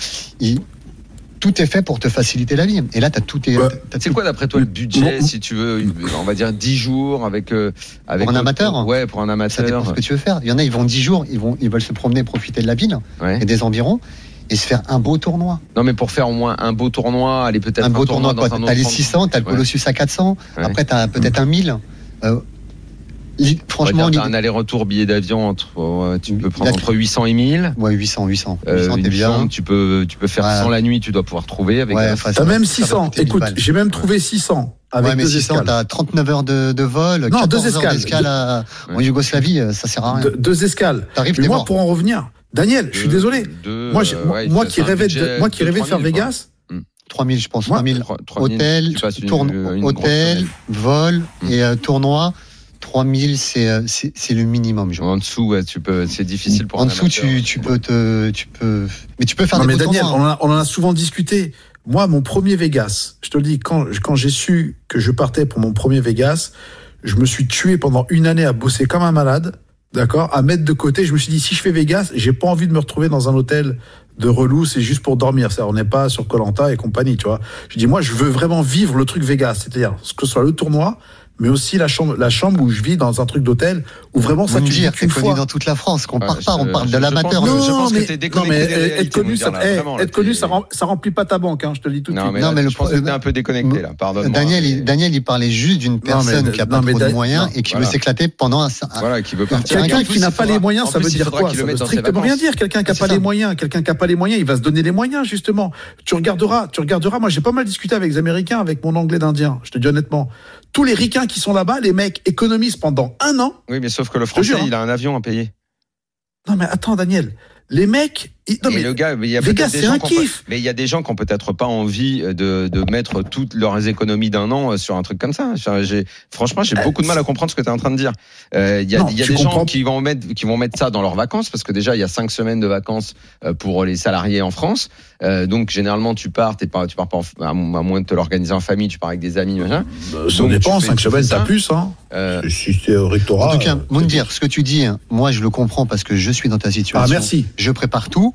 tout est fait pour te faciliter la vie. Et là, t'as tout, est- Ouais. t'as C'est tout- quoi d'après toi le budget, si tu veux, on va dire 10 jours avec euh, avec Pour un amateur Ouais, pour un Ça dépend amateur. ce que tu veux faire. Il y en a, ils vont 10 jours, ils vont, ils veulent se promener, profiter de la ville Ouais. et des environs et se faire un beau tournoi. Non, mais pour faire au moins un beau tournoi, aller peut-être Un beau tournoi, dans quoi. un T'as les endroit. 600, t'as le Ouais. Colossus à 400. Ouais. Après, t'as peut-être un 1000. Euh, On franchement, un aller-retour billet d'avion entre, euh, tu peux prendre entre 800 et 1000. ouais, 800, 800. Euh, 800, t'es une bien. chambre, tu peux, tu peux faire Ouais. sans la nuit, tu dois pouvoir trouver avec. Ouais, enfin, T'as même ça va 600. coûter 1000 Écoute, j'ai même trouvé 600 avec ouais, mais deux 600, escales. t'as 39 heures de, de vol, Non, 14 deux heures escales. à- en. Yougoslavie, euh, ça sert à rien. Deux, deux escales. T'arrives, moi, mort. pour en revenir, Daniel, je suis désolé. deux, Moi, euh, moi, ouais, moi ça qui rêvais de, moi qui rêvais de faire 3000, quoi. Vegas, 3000, je pense. Moi, 3000. Trois- 3000, Hôtel, tourne- hôtel, vol Mm. et euh, tournoi. 3000, c'est euh, c'est c'est le minimum. Je En dessous, ouais, tu peux, c'est difficile pour en un dessous, amateur. tu, tu peux te, tu peux, mais tu peux faire Non, des mais Daniel, on tournois. en, a, on en a souvent discuté. Moi, mon premier Vegas, je te le dis, quand, quand j'ai su que je partais pour mon premier Vegas, je me suis tué pendant une année à bosser comme un malade, d'accord, à mettre de côté. Je me suis dit, si je fais Vegas, j'ai pas envie de me retrouver dans un hôtel de relou, c'est juste pour dormir. Ça, on n'est pas sur Colanta et compagnie, tu vois. Je dis, moi, je veux vraiment vivre le truc Vegas, c'est-à-dire que ce soit le tournoi, mais aussi la chambre, la chambre où je vis dans un truc d'hôtel où vraiment ça tu dire, qu'une connu fois. dans toute la France. Qu'on Ouais, part pas, on parle je- de l'amateur. que- je Non, pense que non, mais des être connu, ça, là, eh, vraiment, là, être connu, ça, rem- ça remplit pas ta banque, hein, je te le dis tout de Non, suite. mais, Non, là, mais le pense que un peu déconnecté, là. Pardonne-moi. Daniel, il, Daniel, il parlait juste d'une personne mais- qui a non, pas trop de moyens non, et qui veut s'éclater pendant un, Voilà, qui veut partir. Quelqu'un qui n'a pas les moyens, en ça veut dire quoi? Ça veut strictement rien dire. Quelqu'un qui Ah, n'a c'est pas les moyens, quelqu'un qui n'a pas les moyens, il va se donner les moyens justement. Tu regarderas, tu regarderas. Moi, j'ai pas mal discuté avec les Américains, avec mon anglais d'Indien. Je te dis honnêtement, tous les ricains qui sont là-bas, les mecs économisent pendant un an. Oui, mais sauf que le français, il a un avion à payer. Non mais attends, Daniel, les mecs, non et mais le gars, mais il y a peut-être des gens kiff. mais il y a des gens qui ont peut-être pas envie de, de mettre toutes leurs économies d'un an euh, sur un truc comme ça. Franchement, j'ai Euh, beaucoup de mal à comprendre ce que tu es en train de dire. Euh, Il y a, Non, il y a tu des gens qui vont mettre, qui vont mettre ça dans leurs vacances parce que déjà il y a cinq semaines de vacances euh, pour les salariés en France. Euh, donc généralement tu pars, t'es pas, tu pars pas en- à moins de te l'organiser en famille, tu pars avec des amis, machin. ça Donc, dépend. Cinq semaines, ça. t'as plus. Hein. Euh, Si c'est au rectorat. En tout cas, euh, Moundir, ce que tu dis, hein, moi je le comprends parce que je suis dans ta situation. Ah merci. Je prépare tout,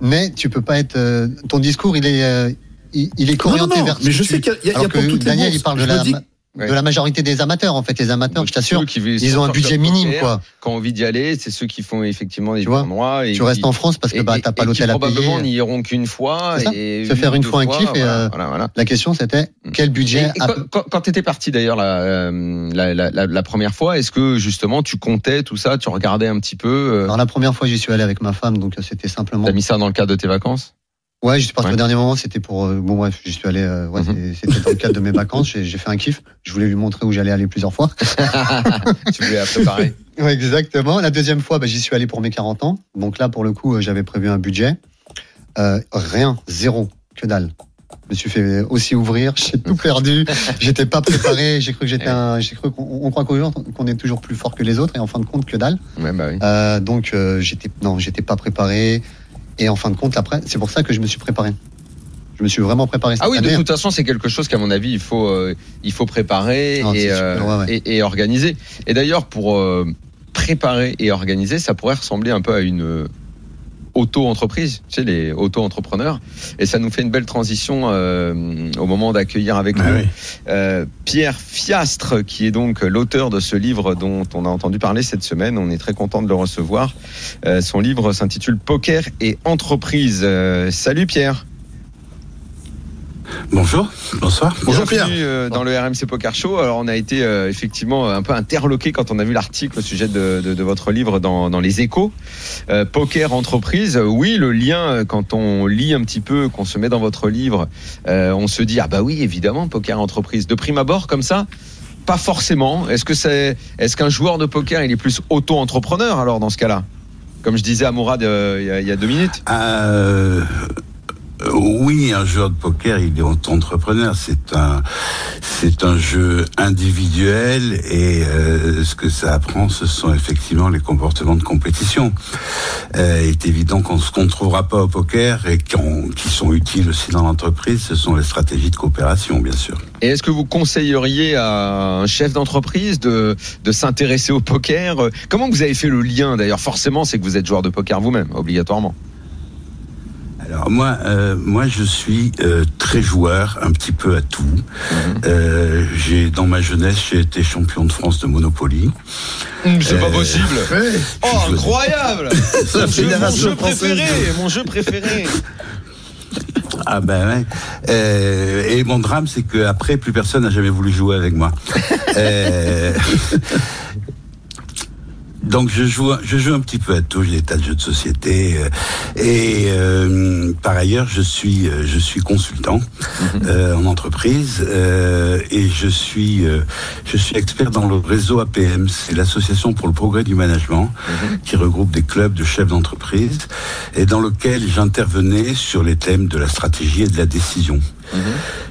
mais tu peux pas être. euh, ton discours, il est, euh, il, il est Non, non, orienté non, vers. mais je sais qu'il y a, y a pour que toutes les Daniel, bourses. il parle de Je me la, dis- Ouais. de la majorité des amateurs. En fait, les amateurs, je t'assure, ceux qui veulent ils ont un budget minime, quoi. Qui ont envie d'y aller, c'est ceux qui font effectivement des tournois. Et Tu restes en France parce que bah t'as pas l'hôtel à probablement payer. n'y iront qu'une fois. Et Se faire une fois un kiff et, voilà, euh, voilà, voilà. La question c'était quel budget Et- et a- quand- quand, quand tu étais parti d'ailleurs la, euh, la, la, la, première fois, est-ce que justement tu comptais tout ça, tu regardais un petit peu, euh, Alors la première fois j'y suis allé avec ma femme, donc euh, c'était simplement. t'as mis ça dans le cadre de tes vacances? Ouais, je suis parti Ouais. au dernier moment, c'était pour. euh, bon bref, j'y suis allé. euh, ouais, Mhm. c'était dans le cadre de mes vacances. J'ai fait un kiff. Je voulais lui montrer où j'allais aller plusieurs fois. Tu voulais la préparer Ouais, exactement. La deuxième fois, bah, j'y suis allé pour mes 40 ans. Donc là, pour le coup, euh, j'avais prévu un budget. Euh, rien, zéro, que dalle. Je me suis fait aussi ouvrir, j'ai tout perdu, j'étais pas préparé, j'ai cru que j'étais un, j'ai cru qu'on on croit qu'on est toujours plus fort que les autres et en fin de compte que dalle. Ouais, bah oui. Euh, donc euh, j'étais non, j'étais pas préparé et en fin de compte après, c'est pour ça que je me suis préparé. Je me suis vraiment préparé. cette Ah oui, de toute façon, c'est quelque chose qu'à mon avis, il faut, euh, il faut préparer Non, et, c'est euh, super, ouais, ouais. et, et organiser. Et d'ailleurs, pour euh, préparer et organiser, ça pourrait ressembler un peu à une euh, auto-entreprise, tu sais, les auto-entrepreneurs. Et ça nous fait une belle transition euh, au moment d'accueillir avec Ah nous oui. euh, Pierre Fiastre, qui est donc l'auteur de ce livre dont on a entendu parler cette semaine. On est très content de le recevoir. Euh, son livre s'intitule Poker et entreprise. Euh, salut Pierre. Bonjour, bonsoir. Bonjour, Bienvenue, Pierre. euh, dans le RMC Poker Show. Alors on a été euh, effectivement un peu interloqué quand on a vu l'article au sujet de, de- de votre livre dans, dans les échos. Euh, poker entreprise, euh, oui, le lien, euh, quand on lit un petit peu, qu'on se met dans votre livre, euh, on se dit, ah bah oui, évidemment, poker entreprise. De prime abord, comme ça pas forcément. Est-ce que c'est, est-ce qu'un joueur de poker il est plus auto-entrepreneur alors dans ce cas-là? Comme je disais à Mourad euh, il y, a- il y a deux minutes. Euh, oui, un joueur de poker, il est entrepreneur. C'est un, jeu individuel et euh, ce que ça apprend, ce sont effectivement les comportements de compétition. Euh, il est évident qu'on ne trouvera pas au poker et qui sont utiles aussi dans l'entreprise, ce sont les stratégies de coopération, bien sûr. Et est-ce que vous conseilleriez à un chef d'entreprise de, de s'intéresser au poker? Comment vous avez fait le lien d'ailleurs? Forcément, c'est que vous êtes joueur de poker vous-même, obligatoirement. Alors moi, euh, moi je suis euh, très joueur, un petit peu à tout. Euh, j'ai dans ma jeunesse, j'ai été champion de France de Monopoly. C'est pas Euh, possible Oh, je- incroyable mon, jeu, mon jeu préféré Mon jeu préféré Ah ben ouais. Euh, et mon drame, c'est que après, plus personne n'a jamais voulu jouer avec moi. Euh, Donc je joue, je joue un petit peu à tout. J'ai des tas de jeux de société euh, et euh, par ailleurs je suis, euh, je suis consultant euh, en entreprise euh, et je suis, euh, je suis expert dans le réseau APM. C'est l'association pour le progrès du management qui regroupe des clubs de chefs d'entreprise et dans lequel j'intervenais sur les thèmes de la stratégie et de la décision.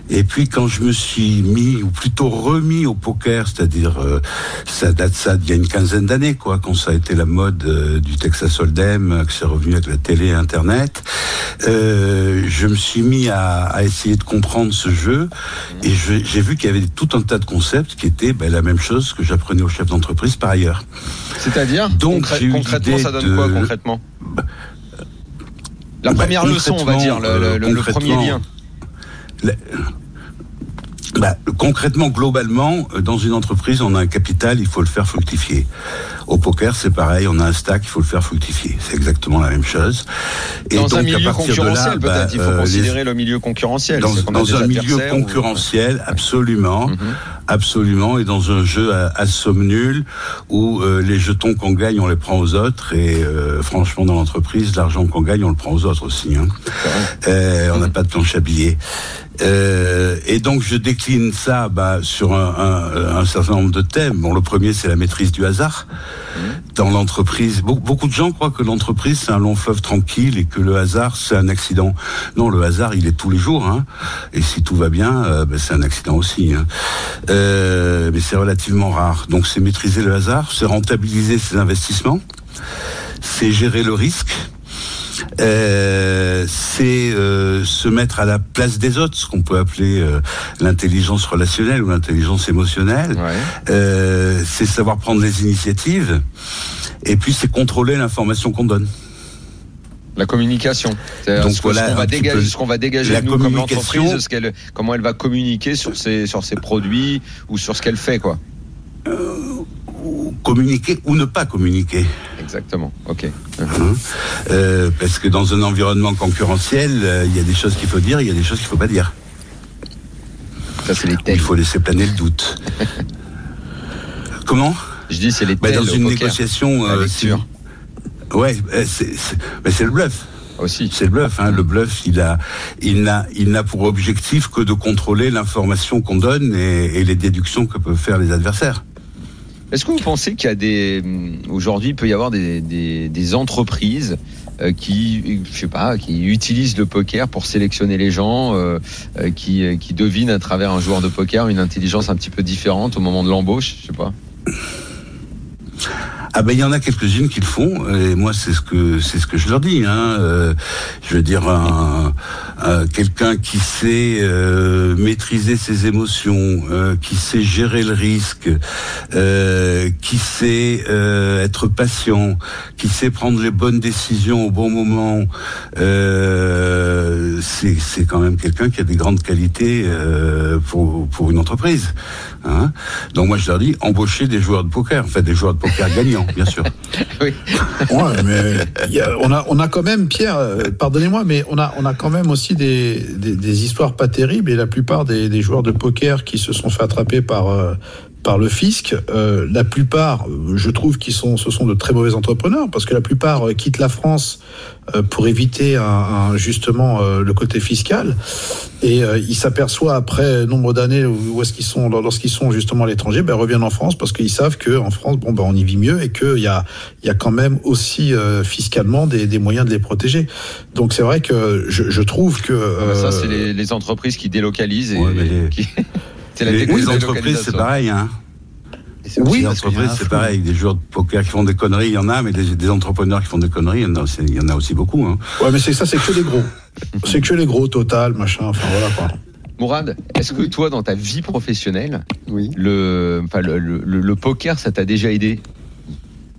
Et puis quand je me suis mis, ou plutôt remis au poker, c'est-à-dire euh, ça date ça d'il y a une quinzaine d'années, quoi, quand ça a été la mode euh, du Texas Hold'em, euh, que c'est revenu avec la télé et Internet, euh, je me suis mis à, à essayer de comprendre ce jeu et je- j'ai vu qu'il y avait tout un tas de concepts qui étaient ben, la même chose que j'apprenais aux chefs d'entreprise par ailleurs. C'est-à-dire Donc, concrè- concrètement, ça donne quoi concrètement La Bah, première leçon, on va dire, le, le- premier lien. Bah, concrètement, globalement, euh, dans une entreprise, on a un capital, il faut le faire fructifier. Au poker, c'est pareil, on a un stack, il faut le faire fructifier. C'est exactement la même chose. Et Dans donc, un à milieu partir concurrentiel, bah, peut-être. Il faut euh, les- considérer le milieu concurrentiel. dans, un milieu ou- concurrentiel, absolument, Mhm. absolument, et dans un jeu à, à somme nulle où euh, les jetons qu'on gagne, on les prend aux autres, et euh, franchement, dans l'entreprise, l'argent qu'on gagne, on le prend aux autres aussi. Hein. On n'a pas de planche à billets. Euh, et donc je décline ça bah, sur un, un- un certain nombre de thèmes. Bon, le premier c'est la maîtrise du hasard dans l'entreprise. Be- beaucoup de gens croient que l'entreprise c'est un long fleuve tranquille et que le hasard c'est un accident. Non, le hasard il est tous les jours. Hein. Et si tout va bien, euh, ben, c'est un accident aussi. Hein. Euh, mais c'est relativement rare. Donc c'est maîtriser le hasard, c'est rentabiliser ses investissements, c'est gérer le risque. Euh, c'est euh, se mettre à la place des autres, ce qu'on peut appeler euh, l'intelligence relationnelle ou l'intelligence émotionnelle. Ouais. C'est savoir prendre les initiatives. Et puis c'est contrôler l'information qu'on donne. La communication. Donc ce voilà, qu'on va dégager, ce qu'on va dégager la nous comme communication. l'entreprise, ce qu'elle, comment elle va communiquer sur ses, sur ses produits ou sur ce qu'elle fait, quoi. Communiquer ou ne pas communiquer. Exactement. Ok. hein. Euh, parce que dans un environnement concurrentiel, euh, il y a des choses qu'il faut dire, il y a des choses qu'il faut pas dire. Ça, c'est les Il tels. faut laisser planer le doute. Comment? Je dis, c'est les Bah, tels Dans une poker. négociation, euh, ouais, euh, mais c'est le bluff. aussi. C'est le bluff. Hein. Le bluff, il a, il n'a, il n'a pour objectif que de contrôler l'information qu'on donne et, et les déductions que peuvent faire les adversaires. Est-ce que vous pensez qu'il y a des hum, aujourd'hui il peut y avoir des, des, des entreprises euh, qui je sais pas qui utilisent le poker pour sélectionner les gens euh, euh, qui qui devinent à travers un joueur de poker une intelligence un petit peu différente au moment de l'embauche je sais pas? Ah ben il y en a quelques-unes qui le font et moi c'est ce que c'est ce que je leur dis. Hein. Euh, je veux dire un, un- quelqu'un qui sait euh, maîtriser ses émotions, euh, qui sait gérer le risque, euh, qui sait euh, être patient, qui sait prendre les bonnes décisions au bon moment. Euh, c'est quand même quelqu'un qui a des grandes qualités pour pour une entreprise. Hein. Donc moi je leur dis embaucher des joueurs de poker, en fait des joueurs de poker gagnants, bien sûr. Ouais, mais il y a- on, a, on a quand même, Pierre, euh, pardonnez-moi, mais on a, on a quand même aussi des, des, des histoires pas terribles et la plupart des, des joueurs de poker qui se sont fait attraper par, euh, par le fisc. Euh, la plupart, euh, je trouve, qu'ils sont, ce sont de très mauvais entrepreneurs parce que la plupart euh, quittent la France euh, pour éviter un, un- justement euh, le côté fiscal et euh, ils s'aperçoivent après nombre d'années où, où est-ce qu'ils sont lorsqu'ils sont justement à l'étranger, ben reviennent en France parce qu'ils savent que en France, bon ben on y vit mieux et qu'il y a il y a quand même aussi euh, fiscalement des, des moyens de les protéger. Donc c'est vrai que je, je trouve que bah ça, euh, c'est les, les entreprises qui délocalisent. Et, Ouais, mais les- qui- c'est la Les, entreprises, c'est pareil. Hein. Oui, les entreprises, c'est pareil. Des joueurs de poker qui font des conneries, il y en a, mais des, des entrepreneurs qui font des conneries, il y en a, aussi- il y en a aussi beaucoup. Hein. ouais mais c'est ça c'est que les gros. c'est que les gros total machin enfin voilà quoi. Mourad, est-ce que toi, dans ta vie professionnelle, Oui. le, enfin, le, le- le- le poker, ça t'a déjà aidé?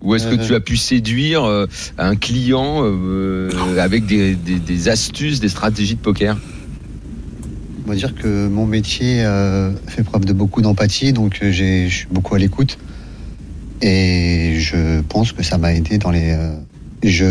Ou est-ce que Euh. tu as pu séduire euh, un client euh, avec des, des- des astuces, des stratégies de poker? On va dire que mon métier euh, fait preuve de beaucoup d'empathie, donc euh, je suis beaucoup à l'écoute. Et je pense que ça m'a aidé dans les. euh, je,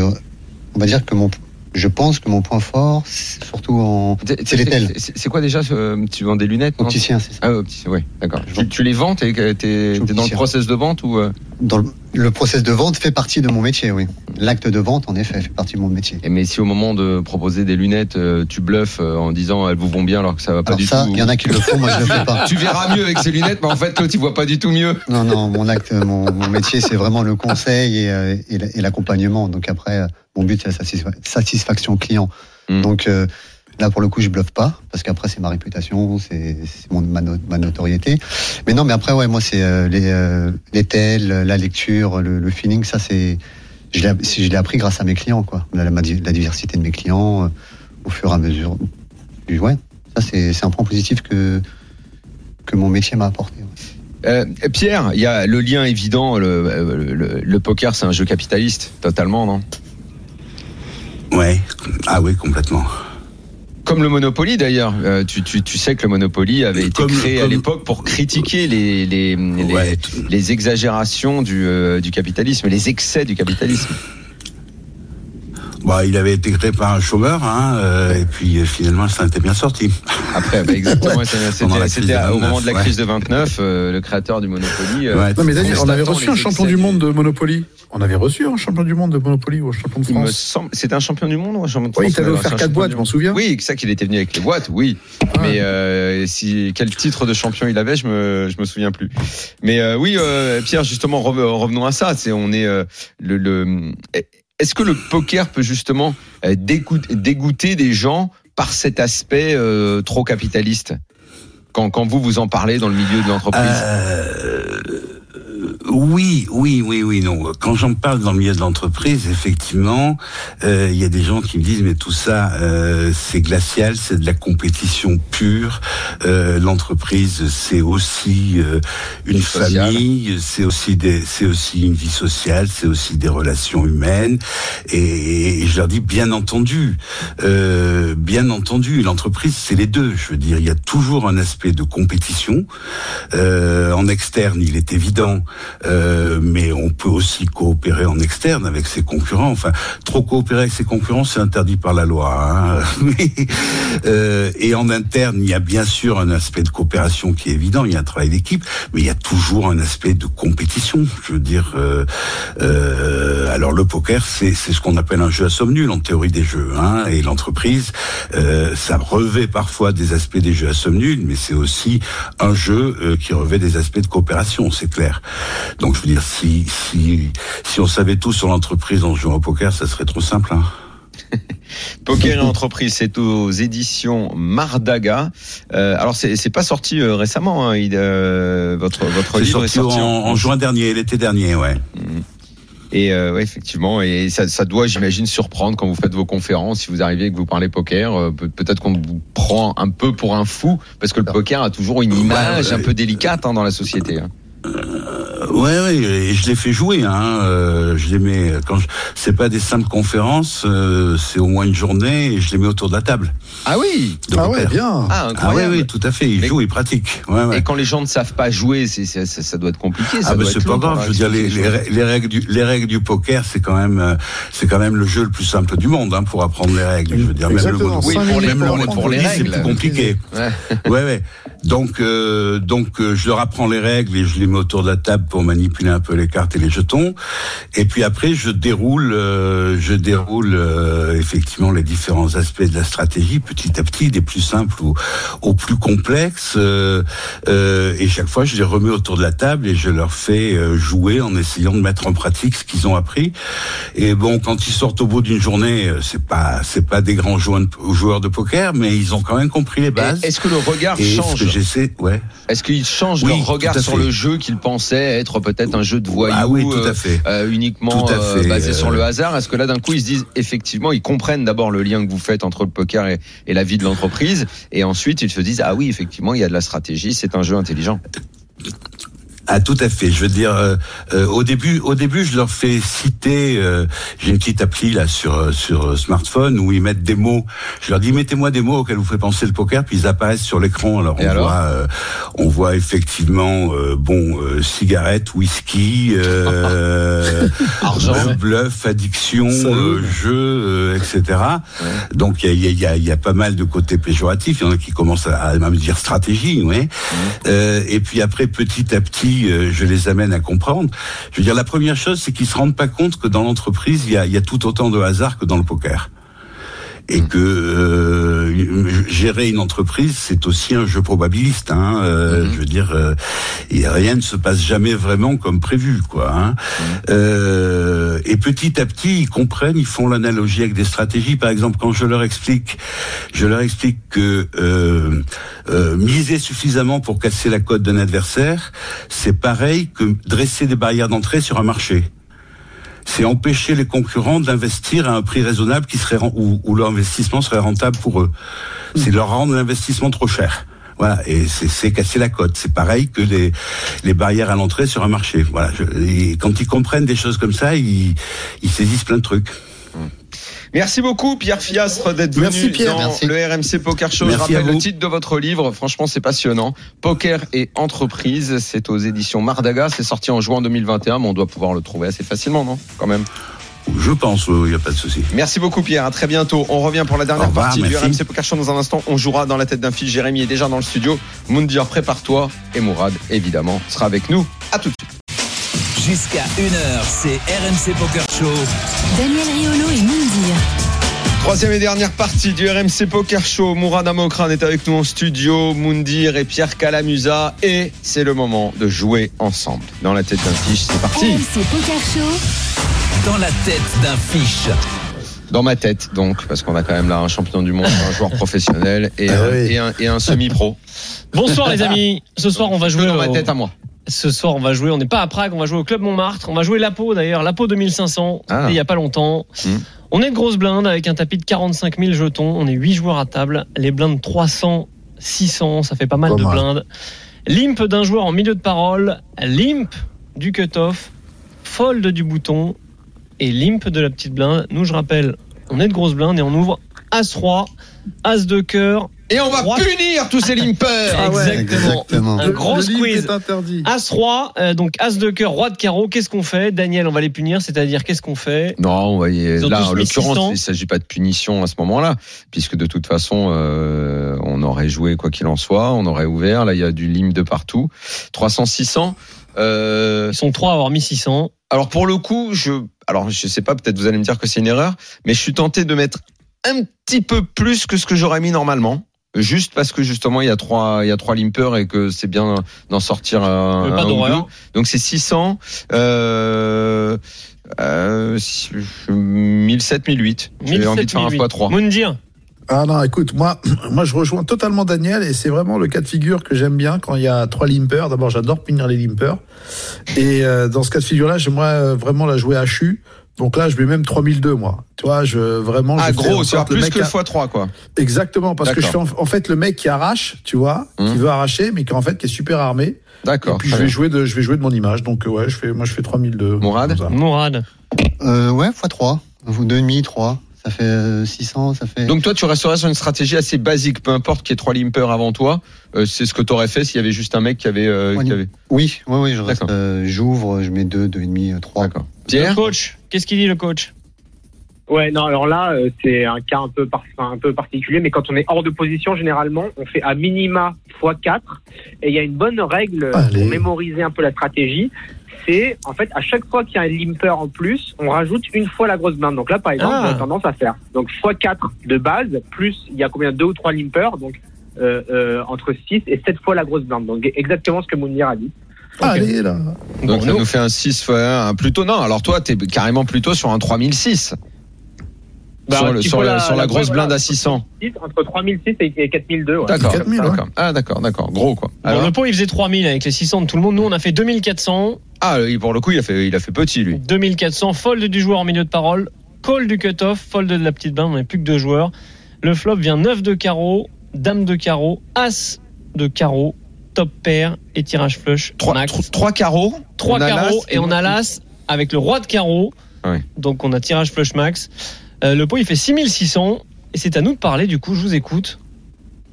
on va dire que mon, je pense que mon point fort, surtout en C'est les tels. C'est quoi déjà ce- Tu vends des lunettes opticien, c'est ça. Ah, opticien, oui, d'accord. Tu, tu les vends T'es t'es- t'es dans le process de vente ou euh? Dans le, le process de vente fait partie de mon métier, oui. L'acte de vente, en effet, fait partie de mon métier. Et Mais si au moment de proposer des lunettes, euh, tu bluffes euh, en disant elles vous vont bien alors que ça va pas Alors du ça, tout. il y en a qui le font, moi je le fais pas. Tu verras mieux avec ces lunettes, mais en fait, toi, tu vois pas du tout mieux. Non, non, mon acte, mon, mon métier, c'est vraiment le conseil et, euh, et la- et l'accompagnement. Donc après, euh, mon but, c'est la satisfa- satisfaction client. Mm. Donc euh, là, pour le coup, je bluffe pas, parce qu'après, c'est ma réputation, c'est ma, no- ma notoriété. Mais non, mais après, ouais, moi, c'est euh, les, euh, les tels, la lecture, le, le feeling, ça, c'est. Je l'ai appris grâce à mes clients, quoi. La, la, la diversité de mes clients, euh, au fur et à mesure. Et ouais, ça, c'est un point positif que, que mon métier m'a apporté. ouais. Pierre, il y a le lien évident. Le, le- le poker, c'est un jeu capitaliste, totalement, non? Ouais. Ah oui, complètement. Comme le Monopoly d'ailleurs. Euh, tu, tu- tu sais que le Monopoly avait été Comme- créé à l'époque pour critiquer les, les, les, Ouais, tout- les exagérations du, euh, du capitalisme, les excès du capitalisme. Bah, il avait été créé par un chômeur, hein, euh, et puis euh, finalement, ça était bien sorti. Après, bah, exactement, c'était- Pendant la c'était crise c'était de au moment de la 29, crise de 29, euh, le créateur du Monopoly. euh, Ouais. Non mais Daniel, on avait reçu un champion du monde de Monopoly. On avait reçu un champion du monde de Monopoly ou un champion de France. semble, c'était un champion du monde ou un champion de France Oui, il t'avait offert c'est un quatre champion boîtes, du je m'en souviens. Oui, c'est ça qu'il était venu avec les boîtes, oui. Mais euh, si quel titre de champion il avait, je me je me souviens plus. Mais euh, oui, euh, Pierre, justement, rev- revenons à ça. C'est on est euh, le, le est-ce que le poker peut justement euh, dégoûter, des gens par cet aspect euh, trop capitaliste? Quand, quand vous vous en parlez dans le milieu de l'entreprise? Euh, oui, oui, oui, oui, non. Quand j'en parle dans le milieu de l'entreprise, effectivement, euh, il y a des gens qui me disent mais tout ça, euh, c'est glacial, c'est de la compétition pure. Euh, L'entreprise, c'est aussi euh, une famille, c'est aussi des, c'est aussi une vie sociale, c'est aussi des relations humaines. Et, et je leur dis bien entendu, euh, bien entendu, l'entreprise, c'est les deux. Je veux dire, il y a toujours un aspect de compétition. Euh, en externe, il est évident, euh, mais on peut aussi coopérer en externe avec ses concurrents. Enfin, trop coopérer avec ses concurrents, c'est interdit par la loi. Hein. Euh, et en interne, il y a bien sûr un aspect de coopération qui est évident. Il y a un travail d'équipe, mais il y a toujours un aspect de compétition. Je veux dire, euh, euh, alors le poker, c'est ce qu'on appelle un jeu à somme nulle en théorie des jeux. Hein, et l'entreprise, euh, ça revêt parfois des aspects des jeux à somme nulle, mais c'est aussi un jeu qui revêt des aspects de coopération, c'est clair. Donc je veux dire, si si si on savait tout sur l'entreprise en jouant au poker, ça serait trop simple. Hein. Poker et entreprise, c'est aux éditions Mardaga. Euh, alors c'est pas sorti euh, récemment. Hein, il, euh, votre votre C'est livre sorti, est sorti en, en juin dernier, l'été dernier, ouais. Et euh, ouais, effectivement, et ça, ça doit, j'imagine, surprendre quand vous faites vos conférences, si vous arrivez et que vous parlez poker. euh, peut- Peut-être qu'on vous prend un peu pour un fou, parce que le poker a toujours une image un peu délicate hein, dans la société. hein. Ouais, ouais, et je les fais jouer. Hein. euh, je les mets quand je... c'est pas des simples conférences, euh, c'est au moins une journée et je les mets autour de la table. Ah oui de Ah ouais, poker. bien. Ah, Ah ouais, oui, tout à fait. Ils Mais- jouent, ils pratiquent. Ouais, ouais. Et quand les gens ne savent pas jouer, ça, ça doit être compliqué. Ça Ah ben doit c'est pas grave. pour Je veux dire les, règles du les règles du poker c'est quand même euh, c'est quand même le jeu le plus simple du monde hein, pour apprendre les règles. Je veux dire même le. Monopoly, Oui, pour les- même le pour les- pour les Monopoly, c'est règles. plus compliqué. Ouais ouais. Donc, euh, donc euh, je leur apprends les règles et je les mets autour de la table pour manipuler un peu les cartes et les jetons. Et puis après, je déroule, euh, je déroule euh, effectivement les différents aspects de la stratégie petit à petit, des plus simples au, au plus complexes. euh, euh, et chaque fois, je les remets autour de la table et je leur fais jouer en essayant de mettre en pratique ce qu'ils ont appris. Et bon, quand ils sortent au bout d'une journée, c'est pas, c'est pas des grands joueurs de, poker, mais ils ont quand même compris les bases. Est-ce que le regard change ouais. Est-ce qu'ils changent Oui, leur regard sur le jeu qu'ils pensaient être peut-être un jeu de voyous Ah oui, tout euh, à fait. euh, uniquement Tout à euh, fait, basé euh, sur le hasard? Est-ce que là d'un coup ils se disent effectivement ils comprennent d'abord le lien que vous faites entre le poker et, et la vie de l'entreprise et ensuite ils se disent ah oui effectivement il y a de la stratégie c'est un jeu intelligent. Ah tout à fait. Je veux dire, euh, euh, au début, au début, je leur fais citer. euh, J'ai une petite appli là sur euh, sur euh, smartphone où ils mettent des mots. Je leur dis mettez-moi des mots auxquels vous fait penser le poker, puis ils apparaissent sur l'écran. Alors Et on alors voit, euh, on voit effectivement euh, bon euh, cigarette, whisky, euh, Argent. euh, bluff, addiction, euh, jeu, euh, etc. Donc il y a, il y, a, il y, a, il y a pas mal de côtés péjoratifs. Il y en a qui commencent à, à même dire stratégie, ouais. Euh, et puis après, petit à petit, euh, je les amène à comprendre. Je veux dire, la première chose, c'est qu'ils se rendent pas compte que dans l'entreprise, il y a, il y a tout autant de hasard que dans le poker. Et que euh, gérer une entreprise, c'est aussi un jeu probabiliste. Hein. Euh, Je veux dire, euh, et rien ne se passe jamais vraiment comme prévu, quoi. Hein. Euh, et petit à petit, ils comprennent, ils font l'analogie avec des stratégies. Par exemple, quand je leur explique, je leur explique que euh, euh, miser suffisamment pour casser la cote d'un adversaire, c'est pareil que dresser des barrières d'entrée sur un marché. C'est empêcher les concurrents d'investir à un prix raisonnable qui serait où, où leur investissement serait rentable pour eux. C'est leur rendre l'investissement trop cher. Voilà, et c'est- c'est casser la cote. C'est pareil que les, les barrières à l'entrée sur un marché. Voilà, je- et quand ils comprennent des choses comme ça, ils, ils saisissent plein de trucs. Merci beaucoup Pierre Fiastre d'être venu Merci, Pierre. dans Merci. le RMC Poker Show. Merci Je rappelle le titre de votre livre, franchement c'est passionnant. Poker et entreprise, c'est aux éditions Mardaga, c'est sorti en juin 2021, mais on doit pouvoir le trouver assez facilement, non Quand même? Je pense, il n'y a pas de souci. Merci beaucoup Pierre, à très bientôt. On revient pour la dernière revoir, partie du. RMC Poker Show dans un instant. On jouera dans la tête d'un fil. Jérémy est déjà dans le studio. Moundir, prépare-toi. Et Mourad, évidemment, sera avec nous. À tout de suite. Jusqu'à 1h, c'est RMC Poker Show. Daniel Riolo et Moundir. Troisième et dernière partie du RMC Poker Show. Mourad Amokran est avec nous en studio. Moundir et Pierre Calamusa. Et c'est le moment de jouer ensemble. Dans la tête d'un fiche, c'est parti. RMC Poker Show. Dans la tête d'un fiche. Dans ma tête, donc, parce qu'on a quand même là un champion du monde, un joueur professionnel et, Ah un, oui. et un, et un semi-pro. Bonsoir les amis. Ce soir on va jouer dans au- ma tête à moi. Ce soir on va jouer. On n'est pas à Prague. On va jouer au club Montmartre. On va jouer l'Apo d'ailleurs. L'Apo 2500. Ah. Il y a pas longtemps. Hmm. On est de grosse blinde avec un tapis de 45 000 jetons. On est 8 joueurs à table. Les blindes 300, 600. Ça fait pas mal Pas de mal. blindes. Limp d'un joueur en milieu de parole. Limp du cut-off. Fold du bouton. Et limp de la petite blinde. Nous je rappelle, on est de grosse blinde et on ouvre As-3, As de cœur. Et on va Roi- punir tous ces limpers. Ah ouais. Exactement. Exactement. Un gros le est interdit. As-Roi, euh, donc As de cœur, Roi de carreau, qu'est-ce qu'on fait? Daniel, on va les punir, c'est-à-dire qu'est-ce qu'on fait? Non, on va y- là, en l'occurrence, 600. il ne s'agit pas de punition à ce moment-là, puisque de toute façon, euh, on aurait joué quoi qu'il en soit, on aurait ouvert. Là, il y a du lim de partout. 300, 600. Euh, Ils sont trois à avoir mis 600. alors pour le coup, je, alors je sais pas, peut-être vous allez me dire que c'est une erreur, mais je suis tenté de mettre un petit peu plus que ce que j'aurais mis normalement. Juste parce que justement il y a trois il y a trois limpers et que c'est bien d'en sortir un, pas un ou d'horreur. deux. Donc c'est 600 euh, euh, 1007 1008. J'ai envie de faire un x 3. Moundir, Ah non, écoute, moi, moi je rejoins totalement Daniel et c'est vraiment le cas de figure que j'aime bien quand il y a trois limpers. D'abord, j'adore punir les limpers. Et euh, dans ce cas de figure-là, j'aimerais euh, vraiment la jouer à HU. Donc là, je mets même 3002, moi. Tu vois, je vraiment. Ah je fais gros, c'est plus mec que le a- x3 quoi. Exactement, parce que je fais en, en fait le mec qui arrache, tu vois, qui Hum. veut arracher, mais qui en fait qui est super armé. Et D'accord. puis très je vais bien. jouer de, je vais jouer de mon image. Donc euh, ouais, je fais, moi je fais 3002. Mourad. Mourad. Euh, ouais, x3. Ou 2,5, 3. Ça fait euh, 600, ça fait. Donc toi, tu resterais sur une stratégie assez basique, peu importe qu'il y ait trois limpers avant toi. Euh, c'est ce que tu aurais fait s'il y avait juste un mec qui avait. euh, Ouais, qui avait... Oui, oui, oui, je reste. D'accord. euh, J'ouvre, je mets 2, 2,5, 3. D'accord. Le Pierre coach, qu'est-ce qu'il dit le coach? Ouais, non, alors là, euh, c'est un cas un peu, par- un peu particulier, mais quand on est hors de position, généralement, on fait à minima x4. Et il y a une bonne règle Allez. pour mémoriser un peu la stratégie. C'est, en fait, à chaque fois qu'il y a un limper en plus, on rajoute une fois la grosse blinde. Donc là, par exemple, Ah. on a tendance à faire donc x4 de base, plus il y a combien Deux ou trois limpers, donc euh, euh, entre 6 et 7 fois la grosse blinde. Donc exactement ce que Mounir a dit. Allez là. Donc Bon, ça nous- nous fait un 6 fois un plutôt non. Alors toi t'es carrément plutôt sur un 3006. Bah, sur le- la- sur la grosse voilà, blinde à 600. Entre 3006 et 4002. Ouais. D'accord. 4000, d'accord. Ah d'accord, d'accord. Gros quoi. Bon, Alors, le pot, il faisait 3000 avec les 600 de tout le monde. Nous, on a fait 2400. ah pour le coup il a fait il a fait petit lui. 2400, fold du joueur en milieu de parole, call du cutoff, fold de la petite blinde, on n'est plus que deux joueurs. Le flop vient 9 de carreau, dame de carreau, as de carreau, top pair et tirage flush. 3 max. trois carreaux. 3 on a carreaux et on a l'as avec le roi de carreau. Ouais. Donc on a tirage flush max. Euh, le pot il fait 6600 et c'est à nous de parler du coup, je vous écoute.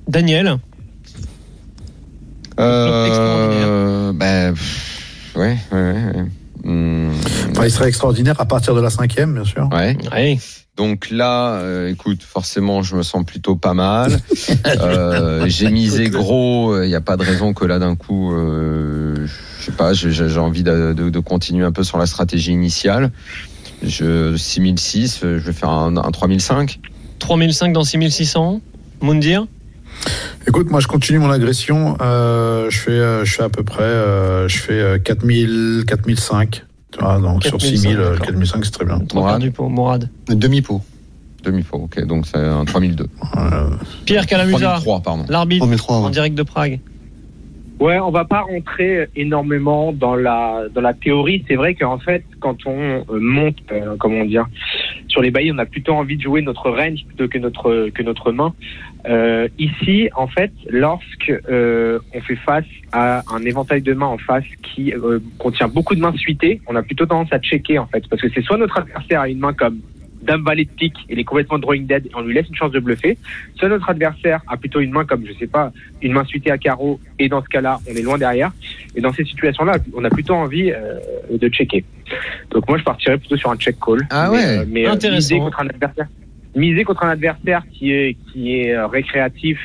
Daniel, Euh, ben pff, ouais ouais. ouais. Hmm, Enfin, il serait extraordinaire à partir de la cinquième, bien sûr. ouais. ouais. Donc là, euh, écoute, forcément, je me sens plutôt pas mal. Euh, j'ai misé gros. Il n'y a pas de raison que là, d'un coup, euh, je sais pas. j'ai- J'ai envie de, de- de continuer un peu sur la stratégie initiale. Je 6006, euh, je vais faire un, un 3005. 3005 dans 6600. Moundir Écoute, moi je continue mon agression. Euh, je fais, euh, je fais à peu près, euh, je fais euh, 4000, 4005. Tu vois, donc sur 4005, 6000, euh, d'accord. 4005 c'est très bien. Trois Mourad. quarts du pot. Mourad. Demi-pot. Demi-faux, ok. Donc c'est un 3002. Euh, Pierre Calamusa, 3003, pardon. l'arbitre 3003, en direct de Prague. Ouais, on va pas rentrer énormément dans la dans la théorie. C'est vrai qu'en fait, quand on euh, monte, euh, comment dire, sur les baillis, on a plutôt envie de jouer notre range plutôt que notre que notre main. Euh, ici, en fait, lorsque euh, on fait face à un éventail de mains en face qui euh, contient beaucoup de mains suitées, on a plutôt tendance à checker en fait, parce que c'est soit notre adversaire a une main comme Dame Valet de pique, il est complètement drawing dead et on lui laisse une chance de bluffer. Soit notre adversaire a plutôt une main comme, je sais pas, une main suitée à carreau et dans ce cas-là, on est loin derrière. Et dans ces situations-là, on a plutôt envie euh, de checker. Donc moi, je partirais plutôt sur un check call. Ah mais, ouais. euh, mais euh, Intéressant. miser contre un adversaire, miser contre un adversaire qui est qui est récréatif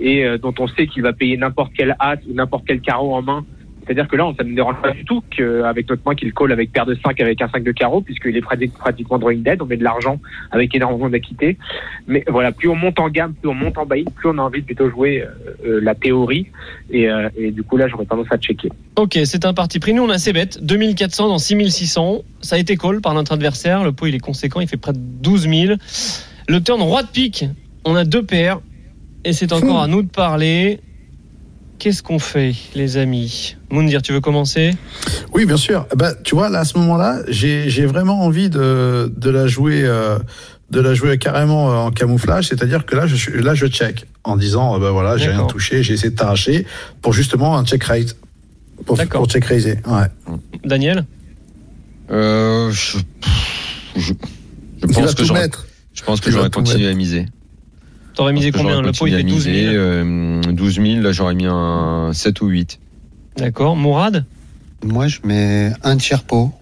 et euh, dont on sait qu'il va payer n'importe quel as ou n'importe quel carreau en main. C'est-à-dire que là, ça ne me dérange pas du tout qu'avec notre main qu'il call avec paire de 5 avec un 5 de carreau, puisqu'il est prati- pratiquement drawing dead, on met de l'argent avec énormément d'équité. Mais voilà, plus on monte en gamme, plus on monte en buy, plus on a envie de plutôt jouer euh, euh, la théorie. Et, euh, et du coup, là, j'aurais tendance à checker. Ok, c'est un parti pris. Nous, on a assez bête. 2400 dans 6600. Ça a été call par notre adversaire. Le pot, il est conséquent. Il fait près de 12 000. Le turn roi de pique. On a deux paires. Et c'est encore à nous de parler. Qu'est-ce qu'on fait, les amis Moundir, tu veux commencer Oui, bien sûr. Eh Ben, tu vois, là, à ce moment-là, j'ai vraiment envie de, de la jouer, euh, de la jouer carrément euh, en camouflage. C'est-à-dire que là, je suis, là, je check en disant, euh, ben voilà, j'ai rien touché, j'ai essayé de t'arracher pour justement un check raise, pour, D'accord. pour check raiser. Ouais. Daniel Euh, je, pense que je pense que j'aurais continué à miser. T'aurais misé combien Le pot, il fait continué 12 à 000. miser, euh, 12 000, là j'aurais mis un 7 ou 8. D'accord. Mourad Moi, je mets un tiers pot.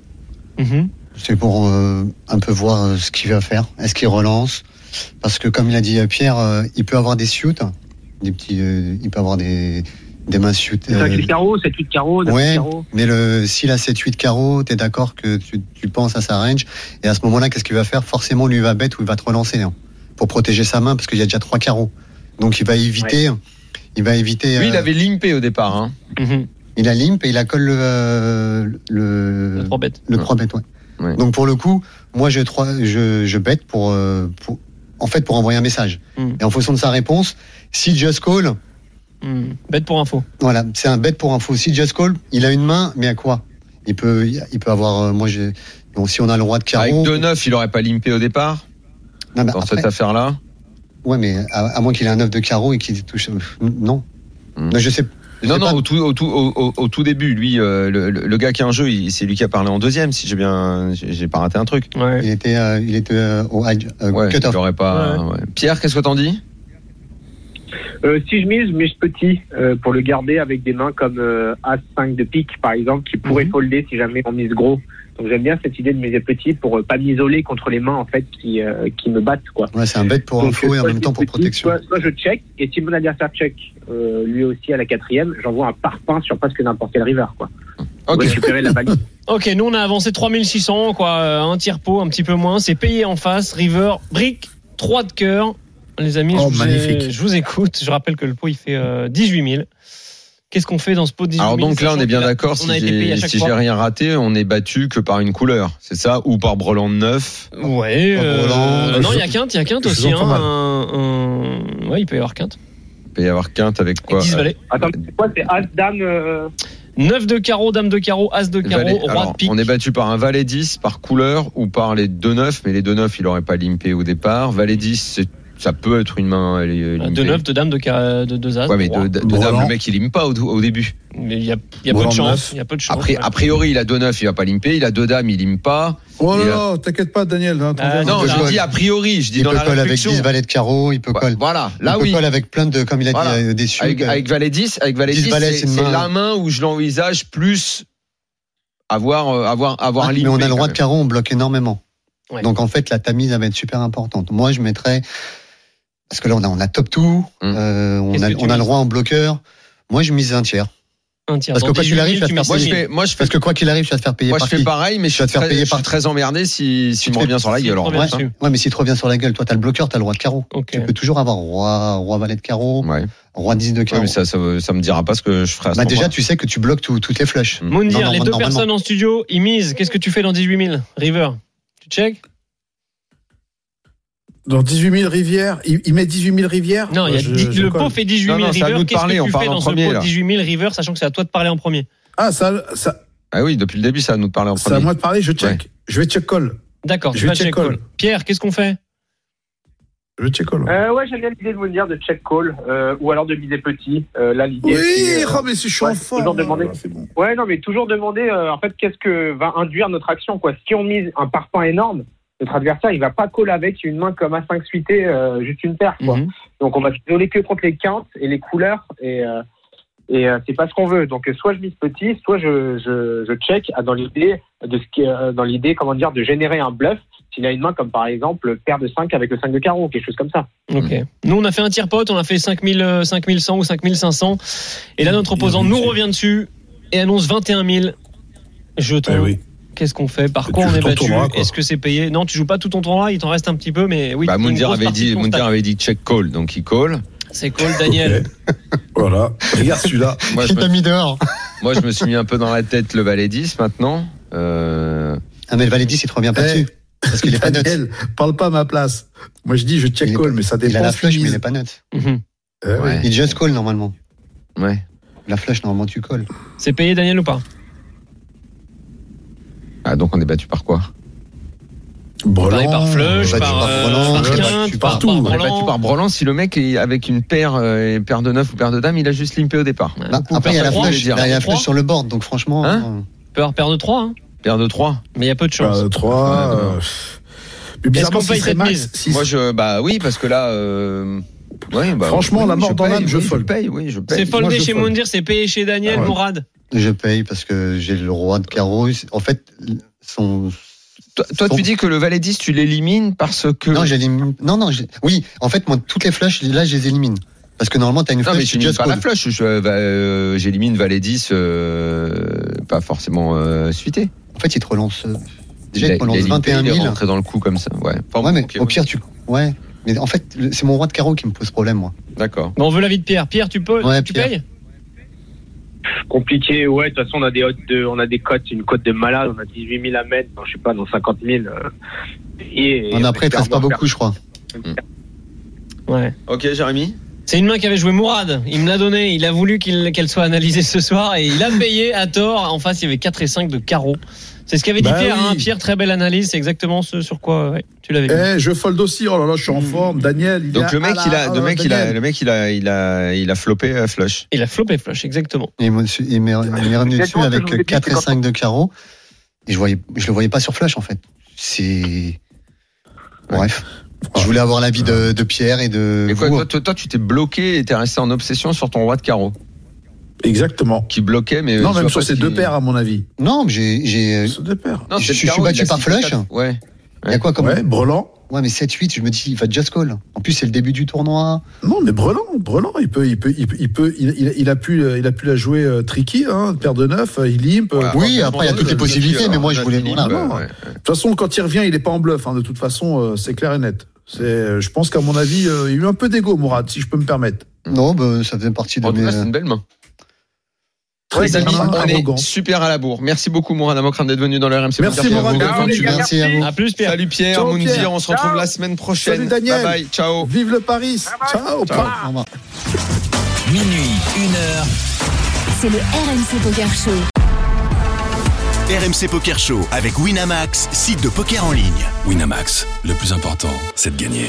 Mhm. C'est pour euh, un peu voir euh, ce qu'il va faire. Est-ce qu'il relance? Parce que comme il a dit euh, Pierre, euh, il peut avoir des suits, des petits, euh, il peut avoir des des mains suits. 5 de carreau, 7 8 carreau, 9 ouais, carreau. mais le s'il a 7-8 carreaux, t'es d'accord que tu, tu penses à sa range et à ce moment-là, qu'est-ce qu'il va faire? Forcément, lui il va bête ou il va te relancer hein, pour protéger sa main parce qu'il y a déjà trois carreaux. Donc il va éviter, il va éviter. Lui, il euh, avait limpé au départ. Hein. Mhm. il a limp et il a colle le euh, le Le 3 bêtes. le Ouais. 3 bêtes, ouais. Ouais. Donc pour le coup, moi je, trois, je, je bête pour, euh, pour, en fait, pour envoyer un message. Mm. Et en fonction de sa réponse, si just call, Mhm. Bête pour info. voilà, c'est un bet pour info. Si just call, il a une main, mais à quoi? Il peut, il peut avoir, moi bon, si on a le roi de Avec carreau, 2-9, il aurait pas limpé au départ non, mais dans après- cette affaire-là. ouais, mais à, à moins qu'il ait un 9 de carreau et qu'il touche, euh, non. Mm. Non, je sais. je Non, non, au tout, au, tout, au, au- au tout début, lui, euh, le, gars qui a un jeu, c'est lui qui a parlé en deuxième, si j'ai bien, j'ai pas raté un truc. Ouais. Il était, euh, il était euh, au high, euh, Ouais, cut-off. pas. ouais. Pierre, qu'est-ce que t'en dis? Euh, si je mise, je mise petit euh, pour le garder avec des mains comme euh, As-5 de pique, par exemple, qui pourrait Mhm. folder si jamais on mise gros. Donc j'aime bien cette idée de miser petit pour euh, pas m'isoler contre les mains en fait qui, euh, qui me battent quoi. Ouais, c'est un bête pour Donc, info et en même temps pour petit, protection. Soit, soit je check et si mon adversaire check euh, lui aussi à la quatrième, j'envoie un parpaing sur presque n'importe quel river quoi. Ok. Pour récupérer la valise. Ok, nous on a avancé 3600, quoi, un tiers pot, un petit peu moins. C'est payé en face, river, brick, 3 de cœur. Les amis, Oh, je, vous ai- je vous écoute. Je rappelle que le pot il fait euh, 18 000. Qu'est-ce qu'on fait dans ce pot de 18 000 Alors donc là, on est bien d'accord. Si j'ai si rien raté, on est battu que par une couleur, c'est ça, ou par brelan de neuf. Ouais, euh, Roland, non, je- il y a quinte, il y a quinte aussi. Hein, un- un- Ouais, il peut y avoir quinte. Il peut y avoir quinte avec quoi 10 valets. Attends, c'est quoi C'est As, Dame. euh, 9 de carreau, dame de carreau, as de carreau, Valet- roi alors, de pique. on est battu par un valet 10 par couleur ou par les 2-9, mais les 2-9, il aurait pas limpé au départ. Valet 10, c'est- ça peut être une main limpée. De 9, de dame, de, ca- de 2 as. Ouais, mais de dame, le mec, il limpe pas au, au début. Mais il y a, il y a peu de chance. neuf. Il y a peu de chance. Après, a priori, il a 2-9, il va pas limper. Il a 2 dames, il limpe pas. Oh là là, t'inquiète pas, Daniel. hein, Ah, Non, je dis a priori, je dis Il dans peut la coller avec réflexion. 10 valets de carreau, il peut coller. Voilà, Il là peut oui. coller avec plein de, comme il a Voilà. dit, euh, des suites. Avec, avec valet 10, avec valet 10 10, valets, c'est main. la main où je l'envisage plus avoir, euh, avoir, avoir Ah, limpé. mais on a le roi de carreau, on bloque énormément. Ouais. Donc en fait, la tamise va être super importante. Moi, je mettrais parce que là, on a, on a top tout, Hum. euh, on a, on le roi en bloqueur. Moi, je mise un tiers. Un tiers. Parce que quoi qu'il 18 000, arrive, tu vas te Moi, je 6 000. fais, moi, je fais, Parce que quoi qu'il arrive, tu vas te faire payer moi, je fais pareil, mais je suis te faire très, payer par- très emmerdé si, si Tu me te revient fais- sur la gueule. vrai. dessus. Ouais, mais si tu reviens sur la gueule, toi, t'as le bloqueur, t'as le roi de carreau. Ok. Tu peux toujours avoir roi, roi valet de carreau, Ouais. roi 10 de Ouais, carreau. mais ça, ça, ça me dira pas ce que je ferai à ce bah, déjà, tu sais que tu bloques tout- toutes les flushs. Mm. Moundir, les deux personnes en studio, ils misent. Qu'est-ce que tu fais dans 18 000 River, tu check? Dans 18 000 rivières, il, il met 18 000 rivières Non, il y a Je- je le pot fait 18 000 Non, non, c'est à River. nous de Qu'est-ce parler, que on tu parle fais en dans ce premier, pot là. de 18 000 River, sachant que c'est à toi de parler en premier? Ah, ça, ça Ah oui, depuis le début, ça va nous parler en c'est à premier. moi de parler, je check. Je vais check call. D'accord, Je tu vais vas check check call. call. Pierre, qu'est-ce qu'on fait? Je vais check call. Euh, ouais, j'aime bien l'idée de vous dire de check call euh, ou alors de miser petit. Euh, là, l'idée. Oui, euh, oh, mais si je suis ouais, en c'est forme. toujours demander. c'est bon. Ouais, non, mais toujours demander euh, en fait qu'est-ce que va induire notre action quoi. Si on mise un parpaing énorme, notre adversaire il va pas call avec une main comme A5 suité, euh, juste une paire quoi. Mhm. Donc on va s'isoler que contre les quintes et les couleurs et euh, et euh, c'est pas ce qu'on veut. Donc soit je mise petit, soit je je, je check dans l'idée de ce qui euh, dans l'idée comment dire de générer un bluff s'il a une main comme par exemple paire de 5 avec le 5 de carreau quelque chose comme ça. Ok. Nous, on a fait un tiers pot, on a fait 5000, euh, 5100 ou 5500. Et là, notre opposant nous revient dessus et annonce 21 000 jetons. Eh oui. Qu'est-ce qu'on fait? Par quoi on est battu? Est-ce que c'est payé? Non, tu joues pas tout ton tournoi, il t'en reste un petit peu, mais oui. Bah, grosse avait dit, avait dit check call, donc il call. C'est cool, Daniel. Voilà. Regarde celui-là. Moi, je me, t'a mis dehors. moi, je me suis mis un peu dans la tête le valet 10 maintenant. Euh, Ah, mais le valet 10, il te revient pas Eh, dessus. Parce qu'il est pas neutre. Daniel, parle pas à ma place. Moi, je dis, je check Il call, pas- mais ça dépend. Il a la flush, mais il est pas neutre. Mhm. Eh. Ouais. Il just call, normalement. ouais. La flush, normalement, tu colles. C'est payé, Daniel, ou pas? Ah, donc on est battu par quoi? Brelan, par flush, battu par, par euh, Brelan, par battu quinte, par, partout. par Brelan. battu par Brelan si le mec est avec une paire, euh, paire de 9 ou paire de dames, il a juste limpé au départ. Bah, après, il y a la paire de dire. il y a la flush sur le board, donc franchement. Hein? euh, Paire, paire de 3, hein. Paire de 3. mais il y a peu de chance. Euh, 3. Ouais, non. euh, mais bizarrement, paye serait cette max, mise si- Moi, je, bah oui, parce que là, euh, ouais, bah, Franchement, la mort dans l'âme, je paye, oui, je paye. C'est foldé chez. Moundir, c'est payé chez Daniel. Mourad. Je paye parce que j'ai le roi de carreau. En fait, son. Toi, toi, son- tu dis que le valet 10, tu l'élimines parce que. Non, j'élimine. Non, non. j'ai- Oui, en fait, moi, toutes les flushs, là, je les élimine. Parce que normalement, t'as une Non, mais flush, tu tu pas la flush. Je- euh, J'élimine valet 10, euh, pas forcément euh, suité. En fait, il te relance. euh, Déjà, il, te relance il a limpé, 21 il est 000. rentré dans le coup comme ça. Ouais. Enfin, Ouais, mais ok, au ouais. pire, tu. Ouais. Mais en fait, c'est mon roi de carreau qui me pose problème, moi. D'accord. Bon, on veut l'avis de Pierre. Pierre, tu peux Ouais, Tu Pierre. payes? Compliqué, ouais. De toute façon, on a des hautes de, on a des cotes, une cote de malade. On a 18 000 à mettre, dans, je sais pas, dans 50 000. euh, et, On a après, il reste pas beaucoup, je crois. Ouais. Ok, Jérémy. C'est une main qu'avait joué Mourad. Il me l'a donné. Il a voulu qu'elle soit analysée ce soir et il a payé à tort. En face, il y avait 4 et 5 de carreau. C'est ce qu'avait dit Bah Pierre. oui. hein. Pierre, très belle analyse. C'est exactement ce sur quoi ouais, tu l'avais dit. Eh, je fold aussi. Oh là là, je suis en forme. Daniel, il Donc le mec, la- il a, le mec, il a, le mec, il a, il a, il a flopé euh, flush. Il a flopé flush, exactement. Et il me- il m'est revenu dessus avec vous ai dit, 4 et c'est quand 5 de carreau. Et je voyais, je le voyais pas sur flush, en fait. C'est. Bref. Je voulais avoir l'avis de, de Pierre et de Mais quoi, vous. toi, toi, toi, tu t'es bloqué et t'es resté en obsession sur ton roi de carreau. Exactement. Qui bloquait, mais. Non, je même sur si- deux paires, à mon avis. Non, j'ai, Sur deux paires. Non, Je- suis battu par flush. Ouais. il y a quoi comme Ouais, brelan. Ouais, mais 7-8, je me dis, il va just call. En plus, c'est le début du tournoi. Non, mais brelan, brelan, il peut, il peut, il peut, il peut, il, a pu, euh, il a pu la jouer euh, tricky, hein, paire de neuf, euh, il limpe. Oui, après, il y a toutes les possibilités, mais moi, je voulais. bah, non. ouais. De toute façon, quand il revient, il est pas en bluff. hein, de toute façon, euh, c'est clair et net. C'est, je pense qu'à mon avis, euh, il y a eu un peu d'ego, Mourad, si je peux me permettre. Non, bah, ça faisait partie de En mes. c'est une belle main. Très Les amis, on est super à la bourre. Merci beaucoup, Mourad Amokran, d'être venu dans le RMC. Merci, Poker. Mourad. Merci à vous. À plus, Pierre. Salut Pierre, Ciao, Pierre. on se retrouve Ciao. la semaine prochaine. Salut, Daniel. Bye bye, ciao. Vive le Paris. Ciao. Ciao. Au revoir. Minuit, une heure. C'est le RMC Poker Show. RMC Poker Show avec Winamax, site de poker en ligne. Winamax, le plus important, c'est de gagner.